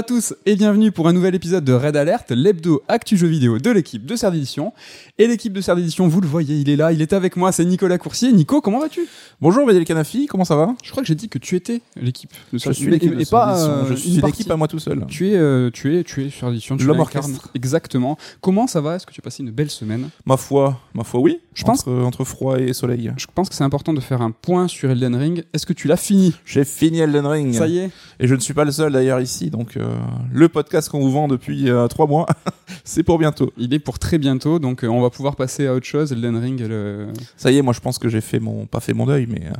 Bonjour à tous et bienvenue pour un nouvel épisode de Red Alert, l'hebdo actu jeu vidéo de l'équipe de Serdition. Et l'équipe de Serdition, vous le voyez, il est là, il est avec moi, c'est Nicolas Coursier. Nico, comment vas-tu? Bonjour Bédel Canafi, comment ça va? Je crois que j'ai dit que tu étais l'équipe de Je suis l'équipe Et- pas euh, je suis l'équipe à moi tout seul. Tu es, euh, tu es, tu es Serdition, tu L'homme orchestre. Exactement. Comment ça va? Est-ce que tu as passé une belle semaine? Ma foi, ma foi oui. Je pense- entre, entre froid et soleil. Je pense que c'est important de faire un point sur Elden Ring. Est-ce que tu l'as fini? J'ai fini Elden Ring. Ça y est Et je ne suis pas le seul d'ailleurs ici, donc euh, le podcast qu'on vous vend depuis euh, trois mois, c'est pour bientôt. Il est pour très bientôt, donc euh, on va pouvoir passer à autre chose. Elden Ring, le- Ça y est, moi je pense que j'ai fait mon, pas fait mon deuil, mais euh,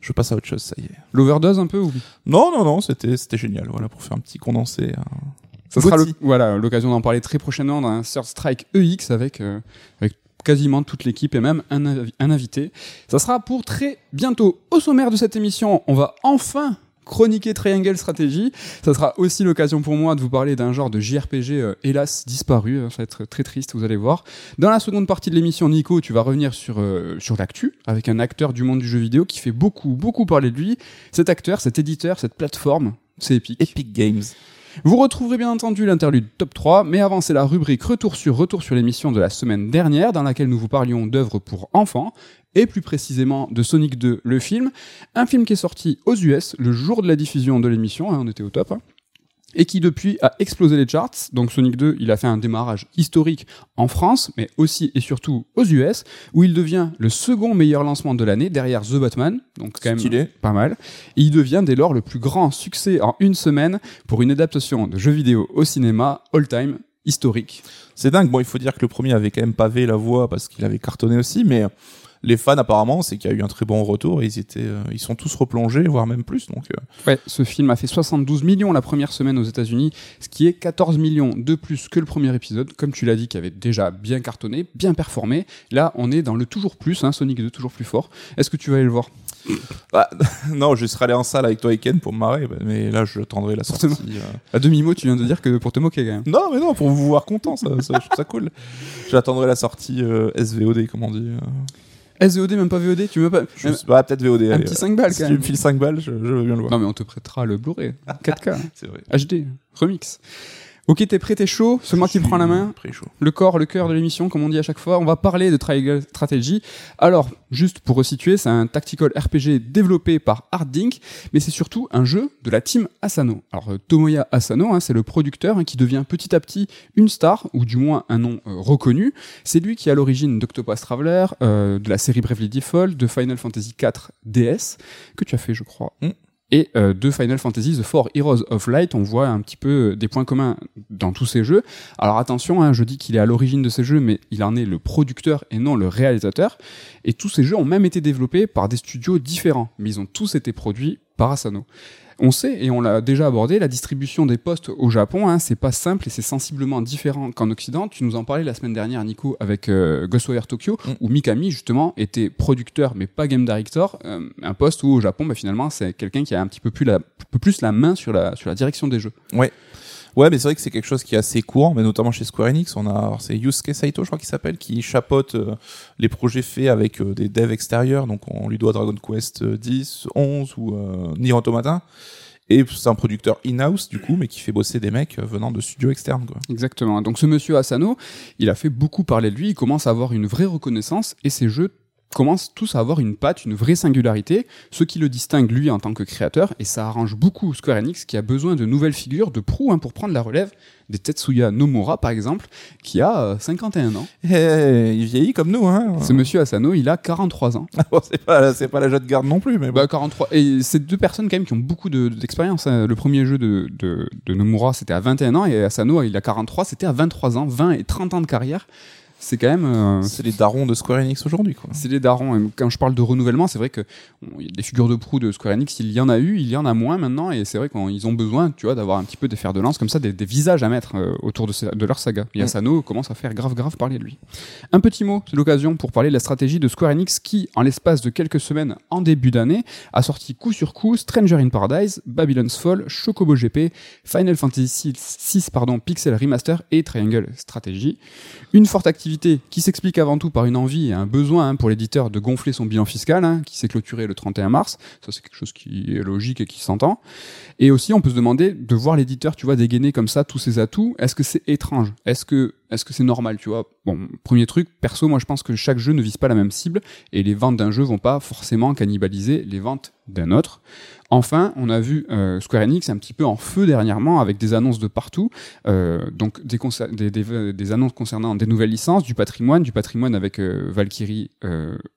je passe à autre chose, ça y est. l'overdose un peu ou Non, non, non, c'était, c'était génial, voilà, pour faire un petit condensé. euh. Ça sera Gauthier. le- voilà l'occasion d'en parler très prochainement d'un Third Strike EX avec, euh, avec quasiment toute l'équipe et même un, un invité. Ça sera pour très bientôt. Au sommaire de cette émission, on va enfin chroniquer Triangle Strategy. Ça sera aussi l'occasion pour moi de vous parler d'un genre de JRPG euh, hélas disparu. Euh, Ça va être très triste, vous allez voir. Dans la seconde partie de l'émission, Nico, tu vas revenir sur, euh, sur l'actu avec un acteur du monde du jeu vidéo qui fait beaucoup, beaucoup parler de lui. Cet acteur, cet éditeur, cette plateforme, c'est. Epic Games. Vous retrouverez bien entendu l'interlude top 3, mais avant c'est la rubrique Retour sur Retour sur l'émission de la semaine dernière, dans laquelle nous vous parlions d'œuvres pour enfants, et plus précisément de Sonic 2, le film, un film qui est sorti aux US le jour de la diffusion de l'émission, hein, on était au top, hein, et qui depuis a explosé les charts. Donc Sonic 2, il a fait un démarrage historique en France, mais aussi et surtout aux US, où il devient le second meilleur lancement de l'année derrière The Batman, donc quand même pas mal. Et il devient dès lors le plus grand succès en une semaine pour une adaptation de jeu vidéo au cinéma all-time historique. C'est dingue. Bon, il faut dire que le premier avait quand même pavé la voie parce qu'il avait cartonné aussi, mais les fans apparemment, c'est qu'il y a eu un très bon retour et ils étaient, euh, ils sont tous replongés, voire même plus. Donc, euh, Ouais, ce film a fait 72 millions la première semaine aux États-Unis, ce qui est 14 millions de plus que le premier épisode, comme tu l'as dit, qui avait déjà bien cartonné, bien performé. Là, on est dans le toujours plus, hein, Sonic 2 toujours plus fort. Est-ce que tu vas aller le voir? Bah, non, je serais allé en salle avec toi et Ken pour me marrer, bah, mais là, je attendrai la sortie. Euh. À demi-mot, tu viens de dire que pour te moquer quand même. Non, mais non, pour vous voir content, ça, ça, je trouve ça cool. J'attendrai la sortie euh, SVOD, comme on dit. euh. SVOD, même pas VOD, tu veux pas Je sais pas, peut-être VOD. Un allez, petit ouais. 5 balles Si quand tu même. me files 5 balles, je, je veux bien le voir. Non mais on te prêtera le Blu-ray, 4K, C'est vrai. HD, remix. Ok, t'es prêt, t'es chaud? C'est moi qui prends la main. Chaud. le corps, le cœur de l'émission, comme on dit à chaque fois. On va parler de Triangle Strategy. Alors, juste pour resituer, c'est un tactical RPG développé par Artdink, mais c'est surtout un jeu de la team Asano. Alors, euh, Tomoya Asano, hein, c'est le producteur hein, qui devient petit à petit une star, ou du moins un nom euh, reconnu. C'est lui qui est à l'origine d'Octopus Traveler, euh, de la série Bravely Default, de Final Fantasy IV DS, que tu as fait, je crois. Mm. Et euh, de Final Fantasy The Four Heroes of Light, on voit un petit peu euh, des points communs dans tous ces jeux. Alors attention, hein, je dis qu'il est à l'origine de ces jeux, mais il en est le producteur et non le réalisateur. Et tous ces jeux ont même été développés par des studios différents, mais ils ont tous été produits par Asano. On sait, et on l'a déjà abordé, la distribution des postes au Japon, hein, c'est pas simple et c'est sensiblement différent qu'en Occident. Tu nous en parlais la semaine dernière, Nico, avec euh, Ghostwire Tokyo, Mm. où Mikami, justement, était producteur mais pas game director. Euh, un poste où, au Japon, bah, finalement, c'est quelqu'un qui a un petit peu plus la, peu plus la main sur la, sur la direction des jeux. Ouais, mais c'est vrai que c'est quelque chose qui est assez courant, mais notamment chez Square Enix. On a, c'est Yusuke Saito, je crois qu'il s'appelle, qui chapeaute euh, les projets faits avec euh, des devs extérieurs. Donc, on lui doit Dragon Quest euh, 10, 11 ou euh, Nier Automata. Et c'est un producteur in-house, du coup, mais qui fait bosser des mecs euh, venant de studios externes, quoi. Exactement. Donc ce monsieur Asano, il a fait beaucoup parler de lui, il commence à avoir une vraie reconnaissance et ses jeux commencent tous à avoir une patte, une vraie singularité, ce qui le distingue lui en tant que créateur, et ça arrange beaucoup Square Enix qui a besoin de nouvelles figures de proue hein, pour prendre la relève des Tetsuya Nomura par exemple, qui a euh, 51 ans. Eh, il vieillit comme nous, hein. Ce monsieur Asano, il a 43 ans. Bon, c'est pas, c'est pas de garde non plus, mais bon. Bah 43. Et c'est deux personnes quand même qui ont beaucoup de- d'expérience. hein. Le premier jeu de, de, de Nomura, c'était à 21 ans, et Asano, il a 43, c'était à 23 ans, 20 et 30 ans de carrière. C'est quand même... euh, c'est les darons de Square Enix aujourd'hui, quoi. C'est les darons. Et quand je parle de renouvellement, c'est vrai que y a des figures de proue de Square Enix, il y en a eu, il y en a moins maintenant, et c'est vrai qu'ils ont besoin, tu vois, d'avoir un petit peu des fers de lance comme ça, des, des visages à mettre euh, autour de, leur saga. Et Mm. Commence à faire grave grave parler de lui. Un petit mot, c'est l'occasion pour parler de la stratégie de Square Enix qui, en l'espace de quelques semaines en début d'année, a sorti coup sur coup Stranger in Paradise, Babylon's Fall, Chocobo GP, Final Fantasy VI, pardon, Pixel Remaster et Triangle Strategy. Une forte activité qui s'explique avant tout par une envie et un besoin hein, pour l'éditeur de gonfler son bilan fiscal, hein, qui s'est clôturé le 31 mars. Ça, c'est quelque chose qui est logique et qui s'entend. Et aussi, on peut se demander de voir l'éditeur, tu vois, dégainer comme ça tous ses atouts. Est-ce que c'est étrange? Est-ce que est-ce que c'est normal, tu vois? Bon, premier truc, perso, moi je pense que chaque jeu ne vise pas la même cible et les ventes d'un jeu vont pas forcément cannibaliser les ventes d'un autre. Enfin, on a vu euh, Square Enix un petit peu en feu dernièrement avec des annonces de partout, euh, donc des, annonces concernant des nouvelles licences, du patrimoine, du patrimoine avec euh, Valkyrie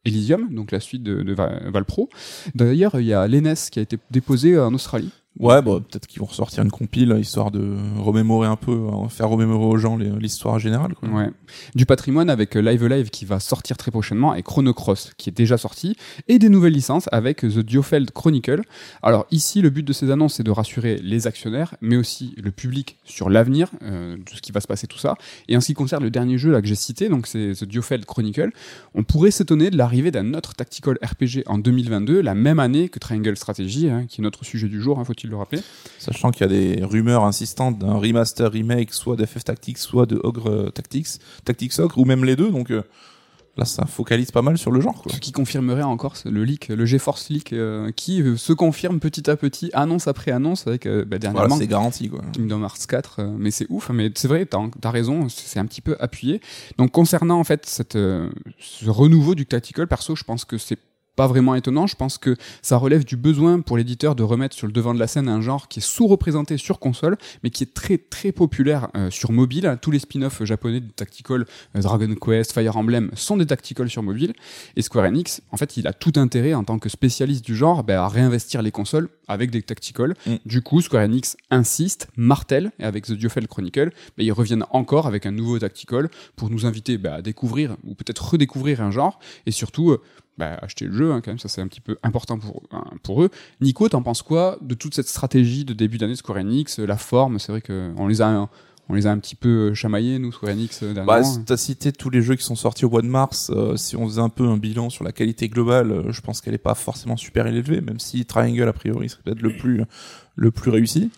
Elysium, donc la suite de, de Valpro. D'ailleurs, il y a l'ENES qui a été déposé en Australie. Ouais, bah, peut-être qu'ils vont ressortir une compile histoire de remémorer un peu, hein, faire remémorer aux gens l'histoire générale. Quoi. Ouais. Du patrimoine avec euh, Live Live qui va sortir très prochainement et Chrono Cross qui est déjà sorti et des nouvelles licences avec The Diofeld Chronicle. Alors ici, le but de ces annonces c'est de rassurer les actionnaires, mais aussi le public sur l'avenir euh, de ce qui va se passer tout ça. Et en ce qui concerne le dernier jeu que j'ai cité, donc c'est The Diofeld Chronicle, on pourrait s'étonner de l'arrivée d'un autre tactical RPG en 2022, la même année que Triangle Strategy, hein, qui est notre sujet du jour. Hein, faut-il le rappeler. Sachant qu'il y a des rumeurs insistantes d'un remaster, remake, soit d'FF Tactics, soit de Ogre Tactics, Tactics Ogre, ou même les deux, donc euh, là ça focalise pas mal sur le genre. Quoi. Ce qui confirmerait encore le leak, le GeForce leak, euh, qui euh, se confirme petit à petit, annonce après annonce, avec bah, dernièrement. Voilà, c'est garanti quoi. Kingdom Hearts 4, mais c'est ouf, mais c'est vrai, t'as as raison, c'est un petit peu appuyé. Donc concernant en fait cette, ce renouveau du tactical, perso, je pense que c'est pas vraiment étonnant. Je pense que ça relève du besoin pour l'éditeur de remettre sur le devant de la scène un genre qui est sous-représenté sur console, mais qui est très très populaire euh, sur mobile. Tous les spin-offs japonais de Tactical, euh, Dragon Quest, Fire Emblem sont des Tactical sur mobile. Et Square Enix, en fait, il a tout intérêt en tant que spécialiste du genre bah, à réinvestir les consoles avec des Tactical. Mm. Du coup, Square Enix insiste, martèle, et avec The Diofel Chronicle, bah, ils reviennent encore avec un nouveau Tactical pour nous inviter bah, à découvrir ou peut-être redécouvrir un genre et surtout euh, bah, acheter le jeu, hein, quand même, ça c'est un petit peu important pour, hein, pour eux. Nico, t'en penses quoi de toute cette stratégie de début d'année de Square Enix, la forme? C'est vrai qu'on les a on les a un petit peu chamaillés, nous, Square Enix, euh, dernièrement. Bah, t'as cité tous les jeux qui sont sortis au mois de mars. Euh, si on faisait un peu un bilan sur la qualité globale, euh, je pense qu'elle est pas forcément super élevée, même si Triangle, a priori, serait peut-être le plus, le plus réussi.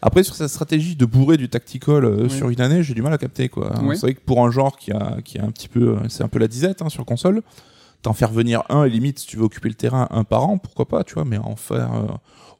Après, sur cette stratégie de bourrer du tactical sur une année, j'ai du mal à capter, quoi. C'est vrai que pour un genre qui a, qui a un petit peu, c'est un peu la disette, hein, sur console, t'en faire venir un et limite si tu veux occuper le terrain un par an pourquoi pas tu vois mais en faire euh,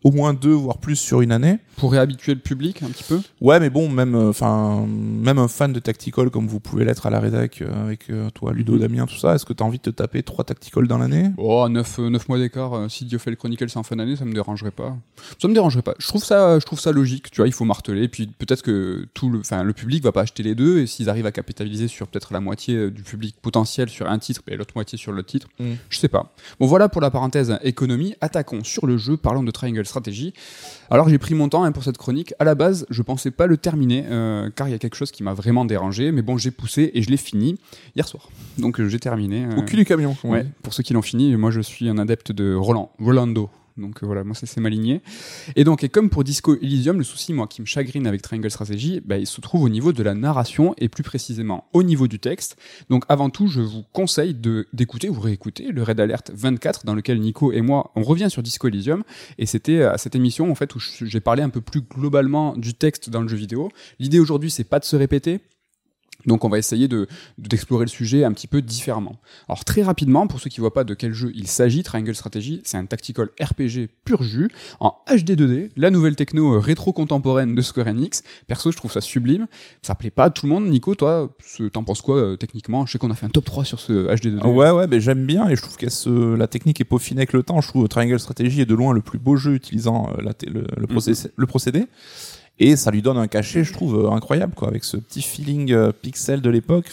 au moins deux voire plus sur une année. Pour réhabituer le public un petit peu. Ouais mais bon même euh, enfin même un fan de tactical comme vous pouvez l'être à la rédac euh, avec toi Ludo mhm. Damien tout ça est-ce que t'as envie de te taper trois tactical dans l'année? Oh neuf, neuf mois d'écart si Dieu fait le Chronicle c'est en fin d'année ça me dérangerait pas. Ça me dérangerait pas. Je trouve ça je trouve ça logique tu vois il faut marteler puis peut-être que tout le enfin le public va pas acheter les deux et s'ils arrivent à capitaliser sur peut-être la moitié du public potentiel sur un titre et l'autre moitié sur l'autre titre mm. je sais pas. Bon voilà pour la parenthèse économie attaquons sur le jeu parlons de Triangle Strategy alors j'ai pris mon temps hein, pour cette chronique. À la base, je pensais pas le terminer euh, car il y a quelque chose qui m'a vraiment dérangé. Mais bon, j'ai poussé et je l'ai fini hier soir. Donc euh, j'ai terminé. Au cul du camion. Ouais. Pour ceux qui l'ont fini, moi je suis un adepte de Roland, Rolando. Donc euh, voilà, moi c'est ma lignée. Et donc, et comme pour Disco Elysium, le souci, moi, qui me chagrine avec Triangle Strategy, bah, il se trouve au niveau de la narration et plus précisément au niveau du texte. Donc avant tout, je vous conseille d'écouter ou réécouter le Red Alert 24 dans lequel Nico et moi, on revient sur Disco Elysium. Et c'était à cette émission, en fait, où j'ai parlé un peu plus globalement du texte dans le jeu vidéo. L'idée aujourd'hui, c'est pas de se répéter, donc on va essayer de d'explorer le sujet un petit peu différemment. Alors très rapidement, pour ceux qui voient pas de quel jeu il s'agit, Triangle Strategy, c'est un tactical RPG pur jus en HD 2D, la nouvelle techno euh, rétro-contemporaine de Square Enix. Perso, je trouve ça sublime. Ça plaît pas à tout le monde. Nico, toi, t'en penses quoi euh, techniquement? Je sais qu'on a fait un top 3 sur ce HD 2D. Ouais, ouais, mais j'aime bien et je trouve que la technique est peaufinée avec le temps. Je trouve Triangle Strategy est de loin le plus beau jeu utilisant euh, la le, le, mm-hmm. le procédé et ça lui donne un cachet, je trouve, euh, incroyable, quoi, avec ce petit feeling euh, pixel de l'époque.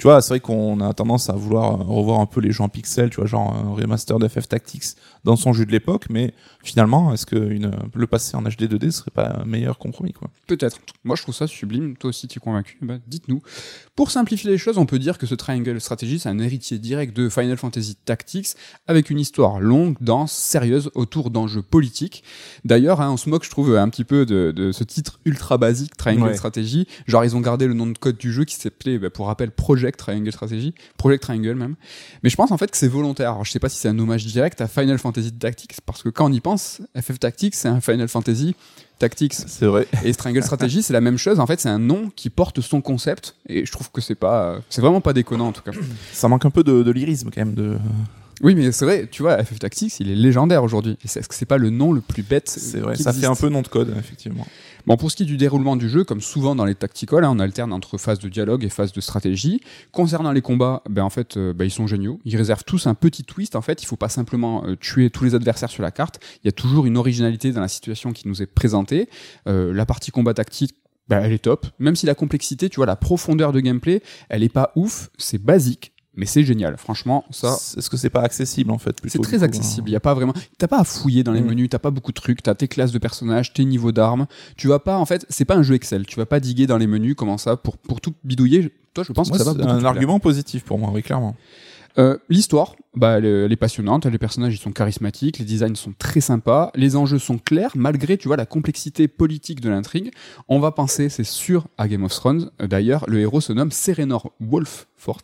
Tu vois, c'est vrai qu'on a tendance à vouloir euh, revoir un peu les gens pixels, tu vois, genre un remaster d'FF Tactics dans son jeu de l'époque, mais finalement, est-ce que une, le passer en HD 2D serait pas un meilleur compromis, quoi? Peut-être. Moi, je trouve ça sublime. Toi aussi, tu es convaincu bah, Dites-nous. Pour simplifier les choses, on peut dire que ce Triangle Strategy, c'est un héritier direct de Final Fantasy Tactics, avec une histoire longue, dense, sérieuse, autour d'enjeux politiques. D'ailleurs, hein, on se moque, je trouve, un petit peu de, de ce titre ultra basique, Triangle Strategy. Genre, ils ont gardé le nom de code du jeu qui s'appelait, bah, pour rappel, Project Triangle Strategy, Project Triangle même. Mais je pense en fait que c'est volontaire. Alors, je sais pas si c'est un hommage direct à Final Fantasy Tactics, parce que quand on y pense, FF Tactics, c'est un Final Fantasy Tactics. C'est vrai. Et Triangle Strategy, c'est la même chose. En fait, c'est un nom qui porte son concept. Et je trouve que c'est pas, c'est vraiment pas déconnant en tout cas. Ça manque un peu de, de lyrisme quand même. De... Oui, mais c'est vrai, tu vois, FF Tactics, il est légendaire aujourd'hui. Est-ce que c'est pas le nom le plus bête C'est vrai, ça fait un peu nom de code, effectivement. Bon, pour ce qui est du déroulement du jeu, comme souvent dans les tacticals, hein, on alterne entre phase de dialogue et phase de stratégie. Concernant les combats, ben en fait, euh, ben, ils sont géniaux. Ils réservent tous un petit twist. En fait, il faut pas simplement euh, tuer tous les adversaires sur la carte. Il y a toujours une originalité dans la situation qui nous est présentée. Euh, la partie combat tactique. Ben, elle est top. Même si la complexité, tu vois, la profondeur de gameplay, elle est pas ouf, c'est basique, mais c'est génial. Franchement, ça, Est-ce que c'est pas accessible en fait c'est très accessible. hein Il y a pas vraiment. T'as pas à fouiller dans les Mm. menus. T'as pas beaucoup de trucs. T'as tes classes de personnages, tes niveaux d'armes. Tu vas pas. En fait, c'est pas un jeu Excel. Tu vas pas diguer dans les menus. Comment ça pour pour tout bidouiller. Toi, je pense Moi, que ça va c'est un plaire. argument positif pour moi, oui, clairement. Euh, L'histoire, bah, elle, est- elle est passionnante. Les personnages, ils sont charismatiques. Les designs sont très sympas. Les enjeux sont clairs malgré, tu vois, la complexité politique de l'intrigue. On va penser, c'est sûr, à Game of Thrones. Euh, D'ailleurs, le héros se nomme Serenor Wolffort.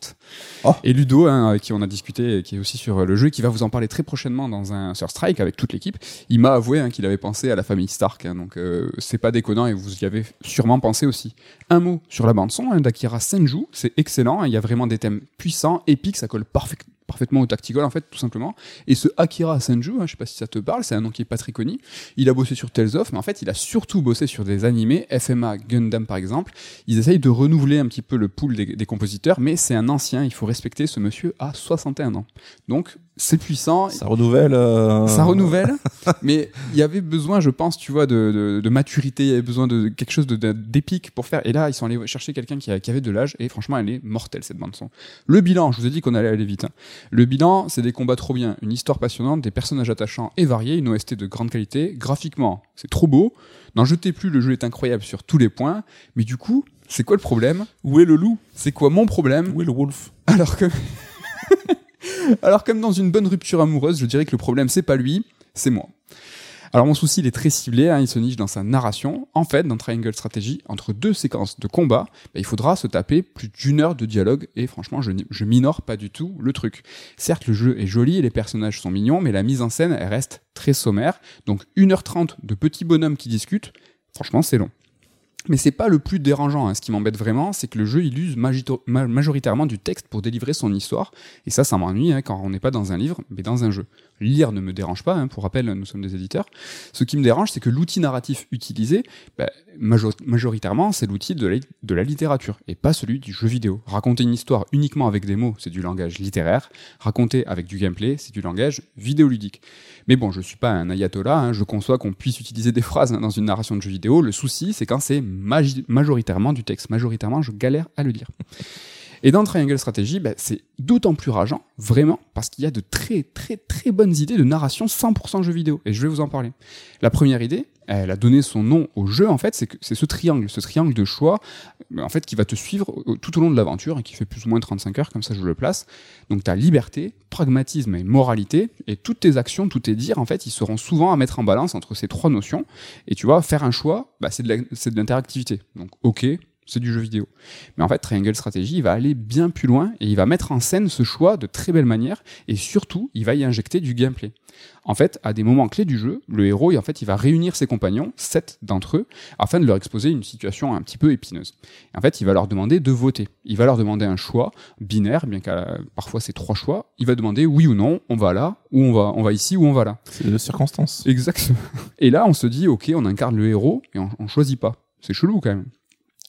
Oh. Et Ludo, hein, avec qui on a discuté, qui est aussi sur le jeu, qui va vous en parler très prochainement dans un Sur Strike avec toute l'équipe, il m'a avoué hein, qu'il avait pensé à la famille Stark. hein, donc euh, c'est pas déconnant et vous y avez sûrement pensé aussi. Un mot sur la bande son d'Akira Senju, c'est excellent. Il y a vraiment des thèmes puissants, épiques, ça colle parfait- parfaitement au tactical en fait, tout simplement. Et ce Akira Senju, hein, je sais pas si ça te parle, c'est un nom qui est pas très connu. Il a bossé sur Tales of, mais en fait, il a surtout bossé sur des animés, FMA, Gundam par exemple. Ils essayent de renouveler un petit peu le pool des, des compositeurs, mais c'est un ancien, il faut respecter ce monsieur à 61 ans. Donc, c'est puissant, Ça renouvelle. euh, ça renouvelle, mais il y avait besoin, je pense, tu vois, de, de, de maturité, il y avait besoin de quelque chose d'épique pour faire. Et là, ils sont allés chercher quelqu'un qui avait de l'âge, et franchement, elle est mortelle, cette bande-son. Le bilan, je vous ai dit qu'on allait aller vite. hein. Le bilan, c'est des combats trop bien, une histoire passionnante, des personnages attachants et variés, une OST de grande qualité. Graphiquement, c'est trop beau. N'en jetez plus, le jeu est incroyable sur tous les points. Mais du coup, c'est quoi le problème? Où est le loup? C'est quoi mon problème? Où est le wolf? Alors que. Alors, comme dans une bonne rupture amoureuse, je dirais que le problème, c'est pas lui, c'est moi. Alors, mon souci, il est très ciblé, hein, il se niche dans sa narration. En fait, dans Triangle Strategy, entre deux séquences de combat, bah, il faudra se taper plus d'une heure de dialogue, et franchement, je, je minore pas du tout le truc. Certes, le jeu est joli et les personnages sont mignons, mais la mise en scène, reste très sommaire. Donc, 1h30 de petits bonhommes qui discutent, franchement, c'est long. Mais c'est pas le plus dérangeant. hein. Ce qui m'embête vraiment, c'est que le jeu il use majoritairement du texte pour délivrer son histoire. Et ça, ça m'ennuie hein, quand on n'est pas dans un livre, mais dans un jeu. Lire ne me dérange pas. hein. Pour rappel, nous sommes des éditeurs. Ce qui me dérange, c'est que l'outil narratif utilisé, bah, majo- majoritairement, c'est l'outil de la, de la littérature et pas celui du jeu vidéo. Raconter une histoire uniquement avec des mots, c'est du langage littéraire. Raconter avec du gameplay, c'est du langage vidéoludique. Mais bon, je suis pas un ayatollah, je conçois qu'on puisse utiliser des phrases dans une narration de jeu vidéo. Le souci, c'est quand c'est majoritairement du texte. Majoritairement, je galère à le dire. Et dans Triangle Strategy, bah, c'est d'autant plus rageant, vraiment, parce qu'il y a de très très très bonnes idées de narration 100% jeu vidéo. Et je vais vous en parler. La première idée, elle a donné son nom au jeu, en fait, c'est ce triangle, ce triangle de choix, euh, en fait, qui va te suivre tout au long de l'aventure et qui fait plus ou moins 35 heures, comme ça je le place. Donc tu as liberté, pragmatisme et moralité, et toutes tes actions, tous tes dires, en fait, ils seront souvent à mettre en balance entre ces trois notions. Et tu vois, faire un choix, bah, c'est de l'interactivité. Donc ok, c'est du jeu vidéo. Mais en fait, Triangle Strategy, il va aller bien plus loin et il va mettre en scène ce choix de très belle manière et surtout, il va y injecter du gameplay. En fait, à des moments clés du jeu, le héros, il- en fait, il va réunir ses compagnons, sept d'entre eux, afin de leur exposer une situation un petit peu épineuse. Et en fait, il va leur demander de voter. Il va leur demander un choix binaire, bien qu'à parfois c'est trois choix. Il va demander oui ou non, on va là, ou on va, on va ici, ou on va là. C'est de circonstances. Exactement. Et là, on se dit, ok, on incarne le héros et on, on choisit pas. C'est chelou quand même.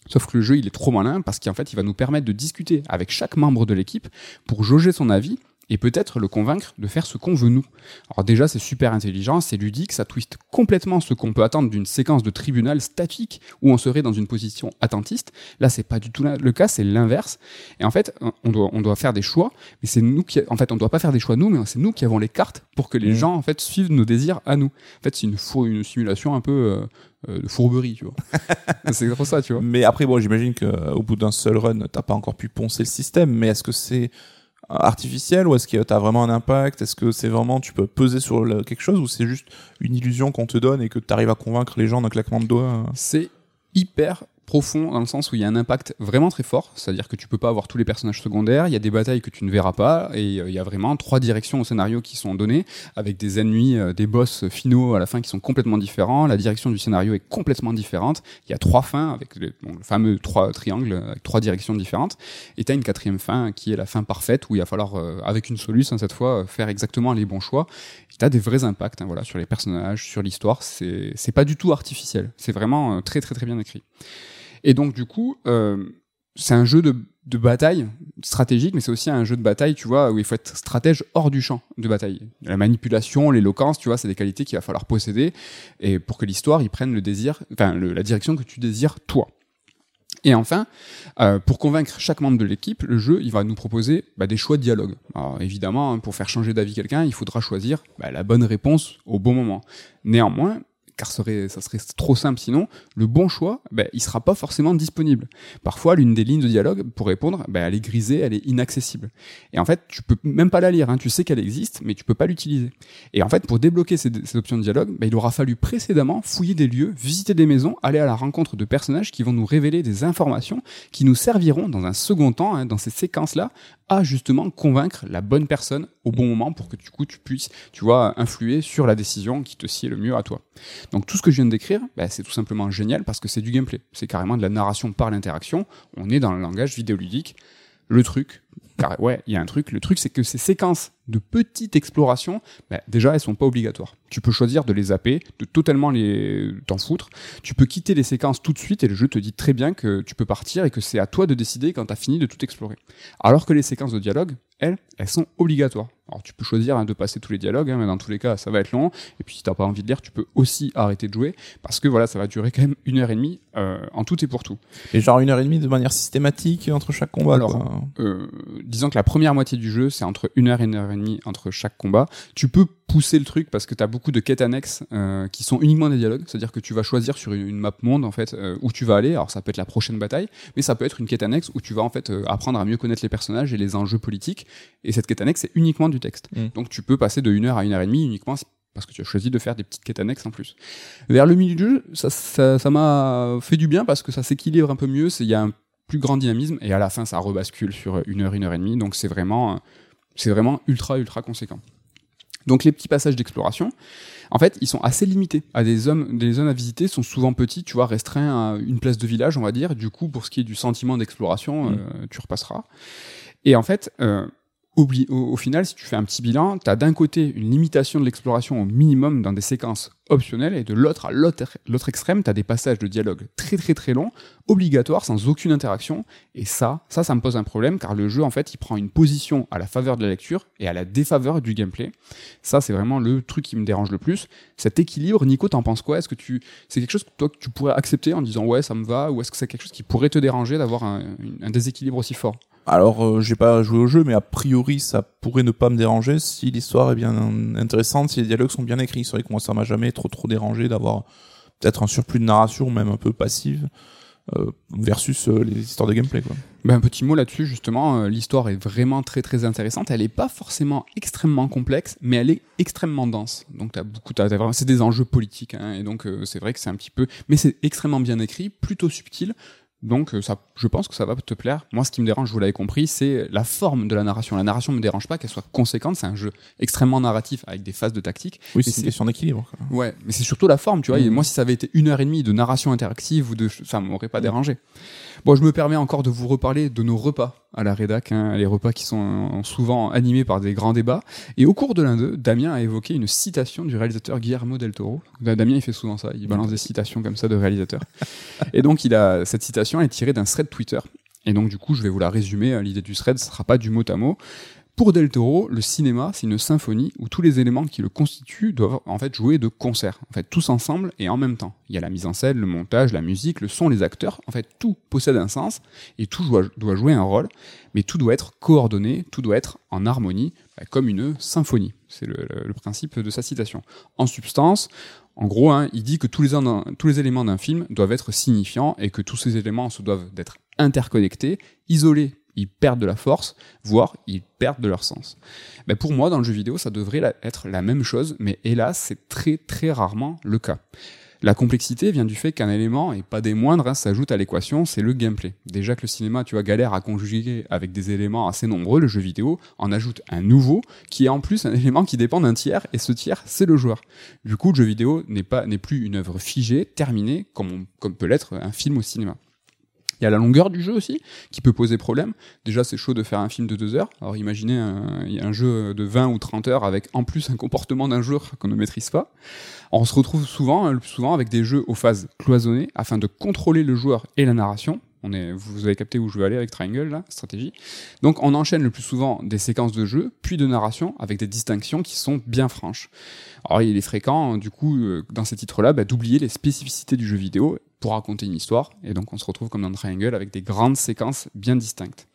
Sauf que le jeu, il est trop malin parce qu'en fait, il va nous permettre de discuter avec chaque membre de l'équipe pour jauger son avis et peut-être le convaincre de faire ce qu'on veut nous. Alors déjà, c'est super intelligent, c'est ludique, ça twiste complètement ce qu'on peut attendre d'une séquence de tribunal statique où on serait dans une position attentiste. Là, c'est pas du tout le cas, c'est l'inverse. Et en fait, on doit, on doit faire des choix, mais c'est nous qui, en fait, on doit pas faire des choix nous, mais c'est nous qui avons les cartes pour que les Mhm. gens, en fait, suivent nos désirs à nous. En fait, c'est une, une simulation un peu euh, euh, de fourberie, tu vois. c'est pour ça, tu vois. Mais après, bon, j'imagine qu'au bout d'un seul run, t'as pas encore pu poncer le système, mais est-ce que c'est artificiel ou est-ce que t'as vraiment un impact? Est-ce que c'est vraiment, tu peux peser sur le- quelque chose ou c'est juste une illusion qu'on te donne et que t'arrives à convaincre les gens d'un claquement de doigts? C'est hyper profond dans le sens où il y a un impact vraiment très fort, c'est-à-dire que tu peux pas avoir tous les personnages secondaires, il y a des batailles que tu ne verras pas, et euh, il y a vraiment trois directions au scénario qui sont données, avec des ennemis, euh, des boss finaux à la fin qui sont complètement différents, la direction du scénario est complètement différente, il y a trois fins avec le, fameux trois triangles avec trois directions différentes, et tu as une quatrième fin qui est la fin parfaite où il va falloir, euh, avec une solution cette fois, faire exactement les bons choix. Tu as des vrais impacts hein, voilà, sur les personnages, sur l'histoire, c'est pas du tout artificiel, c'est vraiment très très très bien écrit. Et donc, du coup, euh, c'est un jeu de, de, bataille stratégique, mais c'est aussi un jeu de bataille, tu vois, où il faut être stratège hors du champ de bataille. La manipulation, l'éloquence, tu vois, c'est des qualités qu'il va falloir posséder, et pour que l'histoire, il prenne le désir, enfin, la direction que tu désires toi. Et enfin, euh, pour convaincre chaque membre de l'équipe, le jeu il va nous proposer bah, des choix de dialogue. Alors, évidemment, hein, pour faire changer d'avis quelqu'un, il faudra choisir bah, la bonne réponse au bon moment. Néanmoins, car serait, ça serait trop simple sinon, le bon choix, ben, il sera pas forcément disponible. Parfois, l'une des lignes de dialogue, pour répondre, ben, elle est grisée, elle est inaccessible. Et en fait, tu peux même pas la lire, hein. tu sais qu'elle existe, mais tu peux pas l'utiliser. Et en fait, pour débloquer ces, ces options de dialogue, ben, il aura fallu précédemment fouiller des lieux, visiter des maisons, aller à la rencontre de personnages qui vont nous révéler des informations qui nous serviront dans un second temps, hein, dans ces séquences-là, à justement convaincre la bonne personne au bon moment pour que du coup tu puisses, tu vois, influer sur la décision qui te sied le mieux à toi. Donc tout ce que je viens de décrire, bah, c'est tout simplement génial parce que c'est du gameplay. C'est carrément de la narration par l'interaction. On est dans le langage vidéoludique. Le truc, car ouais, il y a un truc. Le truc, c'est que ces séquences de petites explorations, bah, déjà, elles sont pas obligatoires. Tu peux choisir de les zapper, de totalement les t'en foutre. Tu peux quitter les séquences tout de suite et le jeu te dit très bien que tu peux partir et que c'est à toi de décider quand tu as fini de tout explorer. Alors que les séquences de dialogue, elles, elles sont obligatoires. Alors tu peux choisir hein, de passer tous les dialogues, hein, mais dans tous les cas, ça va être long. Et puis si t'as pas envie de lire, tu peux aussi arrêter de jouer parce que voilà, ça va durer quand même une heure et demie euh, en tout et pour tout. Et genre une heure et demie de manière systématique entre chaque combat. Alors, euh, disons que la première moitié du jeu, c'est entre une heure et une heure et demie entre chaque combat. Tu peux pousser le truc parce que tu as beaucoup de quêtes annexes euh, qui sont uniquement des dialogues, c'est-à-dire que tu vas choisir sur une, une map monde en fait euh, où tu vas aller. Alors ça peut être la prochaine bataille, mais ça peut être une quête annexe où tu vas en fait euh, apprendre à mieux connaître les personnages et les enjeux politiques. Et cette quête annexe c'est uniquement du texte. Mm. Donc tu peux passer de une heure à une heure et demie uniquement parce que tu as choisi de faire des petites quêtes annexes en plus. Vers le milieu du jeu, ça ça ça m'a fait du bien parce que ça s'équilibre un peu mieux. Il y a un plus grand dynamisme et à la fin ça rebascule sur une heure une heure et demie. Donc c'est vraiment c'est vraiment ultra ultra conséquent. Donc les petits passages d'exploration, en fait, ils sont assez limités. À des zones, des zones à visiter sont souvent petits, tu vois, restreints à une place de village, on va dire. Du coup, pour ce qui est du sentiment d'exploration, Mm. euh, tu repasseras. Et en fait, euh, au, final, si tu fais un petit bilan, tu as d'un côté une limitation de l'exploration au minimum dans des séquences optionnelles, et de l'autre à l'autre extrême, tu as des passages de dialogue très très très longs, obligatoires, sans aucune interaction. Et ça, ça, ça me pose un problème, car le jeu, en fait, il prend une position à la faveur de la lecture et à la défaveur du gameplay. Ça, c'est vraiment le truc qui me dérange le plus. Cet équilibre, Nico, t'en penses quoi? Est-ce que tu, c'est quelque chose que toi que tu pourrais accepter en disant ouais, ça me va, ou est-ce que c'est quelque chose qui pourrait te déranger d'avoir un déséquilibre aussi fort? Alors, euh, j'ai pas joué au jeu, mais a priori, ça pourrait ne pas me déranger si l'histoire est bien intéressante, si les dialogues sont bien écrits. C'est vrai que moi, ça m'a jamais trop trop dérangé d'avoir peut-être un surplus de narration, même un peu passive, euh, versus euh, les histoires de gameplay. Ben, un petit mot là-dessus, justement, euh, l'histoire est vraiment très très intéressante. Elle est pas forcément extrêmement complexe, mais elle est extrêmement dense. Donc t'as beaucoup, t'as, t'as c'est des enjeux politiques, hein, et donc c'est vrai que c'est un petit peu, mais c'est extrêmement bien écrit, plutôt subtil. Donc euh, ça, je pense que ça va te plaire. Moi, ce qui me dérange, vous l'avez compris, c'est la forme de la narration. La narration me dérange pas qu'elle soit conséquente. C'est un jeu extrêmement narratif avec des phases de tactique. Oui, c'est une question d'équilibre. Ouais, mais c'est surtout la forme, tu vois. Et moi, si ça avait été une heure et demie de narration interactive ou de, ça m'aurait pas dérangé. Bon, je me permets encore de vous reparler de nos repas à la rédac, hein, les repas qui sont euh, souvent animés par des grands débats. Et au cours de l'un d'eux, Damien a évoqué une citation du réalisateur Guillermo del Toro. Damien, il fait souvent ça, il balance des citations comme ça de réalisateurs. et donc, il a cette citation elle est tirée d'un thread Twitter. Et donc, du coup, je vais vous la résumer. L'idée du thread, ce sera pas du mot à mot. Pour Del Toro, le cinéma, c'est une symphonie où tous les éléments qui le constituent doivent en fait jouer de concert, en fait tous ensemble et en même temps. Il y a la mise en scène, le montage, la musique, le son, les acteurs, en fait tout possède un sens et tout doit, jouer un rôle, mais tout doit être coordonné, tout doit être en harmonie, bah, comme une symphonie. C'est le, principe de sa citation. En substance, en gros, hein, il dit que tous les, tous les éléments d'un film doivent être signifiants et que tous ces éléments se doivent d'être interconnectés, isolés, ils perdent de la force, voire ils perdent de leur sens. Ben pour moi, dans le jeu vidéo, ça devrait être la même chose, mais hélas, c'est très très rarement le cas. La complexité vient du fait qu'un élément, et pas des moindres, hein, s'ajoute à l'équation, c'est le gameplay. Déjà que le cinéma, tu vois, galère à conjuguer avec des éléments assez nombreux, le jeu vidéo en ajoute un nouveau, qui est en plus un élément qui dépend d'un tiers, et ce tiers, c'est le joueur. Du coup, le jeu vidéo n'est pas, n'est plus une œuvre figée, terminée, comme, comme peut l'être un film au cinéma. Il y a la longueur du jeu aussi, qui peut poser problème. Déjà, c'est chaud de faire un film de deux heures. Alors imaginez un, un jeu de 20 ou 30 heures avec en plus un comportement d'un joueur qu'on ne maîtrise pas. On se retrouve souvent, hein, le plus souvent, avec des jeux aux phases cloisonnées afin de contrôler le joueur et la narration. Vous avez capté où je veux aller avec Triangle, là, stratégie. Donc on enchaîne le plus souvent des séquences de jeu, puis de narration, avec des distinctions qui sont bien franches. Alors il est fréquent, du coup, euh, dans ces titres-là, bah, d'oublier les spécificités du jeu vidéo pour raconter une histoire, et donc on se retrouve comme dans Triangle avec des grandes séquences bien distinctes.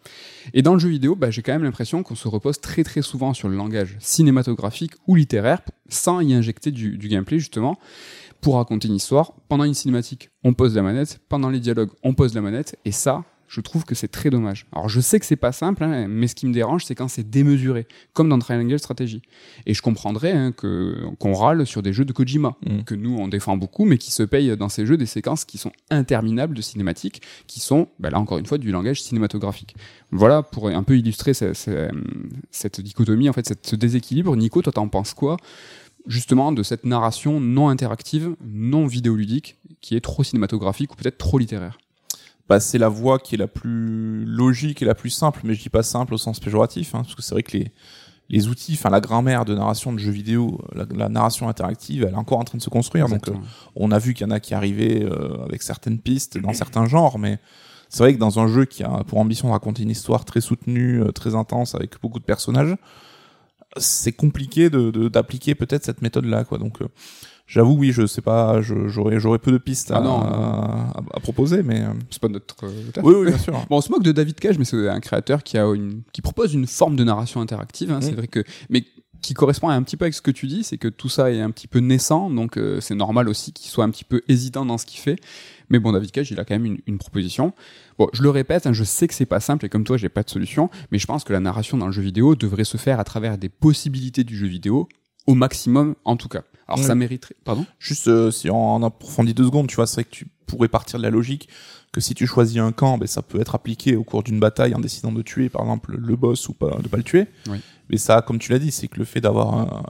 Et dans le jeu vidéo, bah, j'ai quand même l'impression qu'on se repose très très souvent sur le langage cinématographique ou littéraire, sans y injecter du, du gameplay justement, pour raconter une histoire. Pendant une cinématique, on pose la manette, pendant les dialogues, on pose la manette, et ça, je trouve que c'est très dommage. Alors je sais que c'est pas simple, hein, mais ce qui me dérange, c'est quand c'est démesuré, comme dans Triangle Strategy. Et je comprendrais hein, que qu'on râle sur des jeux de Kojima, Mm. que nous on défend beaucoup, mais qui se payent dans ces jeux des séquences qui sont interminables de cinématiques, qui sont, bah là encore une fois, du langage cinématographique. Voilà pour un peu illustrer ce- ce- cette dichotomie, en fait, cette- ce déséquilibre. Nico, toi t'en penses quoi justement de cette narration non interactive, non vidéoludique, qui est trop cinématographique ou peut-être trop littéraire? Bah, c'est la voie qui est la plus logique et la plus simple, mais je dis pas simple au sens péjoratif, hein, parce que c'est vrai que les, les outils, enfin la grammaire de narration de jeux vidéo, la, la narration interactive, elle est encore en train de se construire. Donc, euh, on a vu qu'il y en a qui arrivaient euh, avec certaines pistes dans certains genres, mais c'est vrai que dans un jeu qui a pour ambition de raconter une histoire très soutenue, euh, très intense, avec beaucoup de personnages, c'est compliqué de de- d'appliquer peut-être cette méthode-là, quoi. Donc, euh, j'avoue, oui, je sais pas, j'aurais j'aurais peu de pistes à, Ah non. à, à proposer, mais euh, C'est pas notre euh, taf. oui, oui, bien sûr. Bon, on se moque de David Cage, mais c'est un créateur qui a une, qui propose une forme de narration interactive. hein, C'est Mm. vrai que, mais qui correspond un petit peu avec ce que tu dis, c'est que tout ça est un petit peu naissant, donc euh, c'est normal aussi qu'il soit un petit peu hésitant dans ce qu'il fait. Mais bon, David Cage, il a quand même une, une proposition. Bon, je le répète, hein, je sais que c'est pas simple et comme toi, j'ai pas de solution, mais je pense que la narration dans le jeu vidéo devrait se faire à travers des possibilités du jeu vidéo, au maximum en tout cas. Alors Oui. ça mériterait. Pardon? Juste euh, si on en approfondit deux secondes, tu vois, c'est vrai que tu pourrais partir de la logique que si tu choisis un camp, ben, ça peut être appliqué au cours d'une bataille en décidant de tuer, par exemple, le boss ou pas, de pas le tuer. Oui. Mais ça, comme tu l'as dit, c'est que le fait d'avoir un,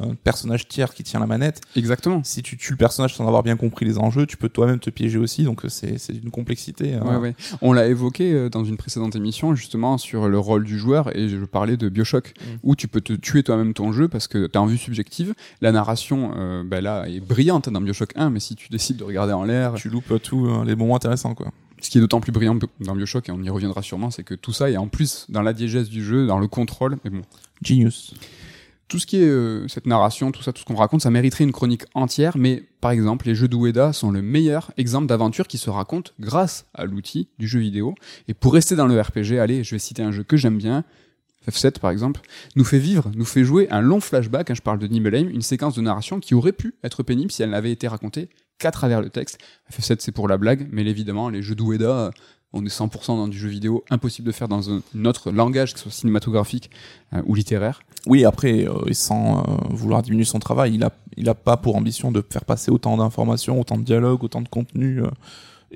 un- un personnage tiers qui tient la manette, Exactement. si tu tues le personnage sans avoir bien compris les enjeux, tu peux toi-même te piéger aussi, donc euh, c'est d'une complexité. hein. Ouais. On l'a évoqué euh, dans une précédente émission justement sur le rôle du joueur et je parlais de Bioshock Mm. où tu peux te tuer toi-même ton jeu parce que tu as en vue subjective. La narration euh, bah là est brillante dans Bioshock 1 mais si tu décides de regarder en l'air, Tu loupes tout euh, les moments intéressants, quoi. ce qui est d'autant plus brillant dans Bioshock et on y reviendra sûrement c'est que tout ça est en plus dans la diégèse du jeu, dans le contrôle. Mais bon, Genius. tout ce qui est euh, cette narration, tout ça, tout ce qu'on raconte, ça mériterait une chronique entière, mais par exemple, les jeux d'Ueda sont le meilleur exemple d'aventure qui se raconte grâce à l'outil du jeu vidéo. Et pour rester dans le RPG, allez, je vais citer un jeu que j'aime bien, F7 par exemple, nous fait vivre, nous fait jouer un long flashback, hein, je parle de Nibelheim, une séquence de narration qui aurait pu être pénible si elle n'avait été racontée qu'à travers le texte. FF7 c'est pour la blague, mais évidemment, les jeux d'Ueda, on est 100% dans du jeu vidéo, impossible de faire dans un, autre langage, que ce soit cinématographique euh, ou littéraire. Oui, après, euh, sans euh, vouloir diminuer son travail, il a, il a pas pour ambition de faire passer autant d'informations, autant de dialogues, autant de contenu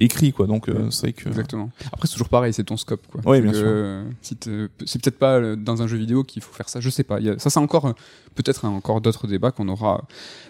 écrit, quoi. Donc, euh, c'est vrai que. Exactement. Après, c'est toujours pareil, c'est ton scope, quoi. Oui, C'est bien que, sûr. euh, si c'est peut-être pas euh, dans un jeu vidéo qu'il faut faire ça, je sais pas. A- ça, c'est encore, peut-être encore d'autres débats qu'on aura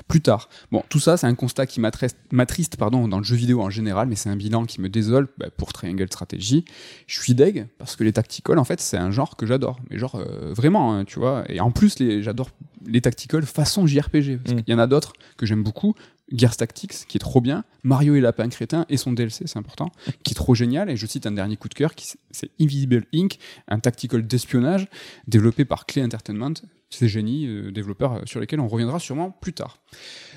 plus tard. Bon, tout ça, c'est un constat qui m'attriste, m'attriste, pardon, dans le jeu vidéo en général, mais c'est un bilan qui me désole bah, pour Triangle Strategy. Je suis deg parce que les tacticals, en fait, c'est un genre que j'adore. Mais genre, euh, vraiment, hein, tu vois. Et en plus, les, j'adore les tacticals façon JRPG. Parce Mm. qu'il y en a d'autres que j'aime beaucoup. Gears Tactics, qui est trop bien. Mario et Lapin Crétin et son DLC, c'est important, qui est trop génial. Et je cite un dernier coup de cœur, qui c'est Invisible Inc., un tactical d'espionnage développé par Clay Entertainment. Ces génies, euh, développeurs euh, sur lesquels on reviendra sûrement plus tard.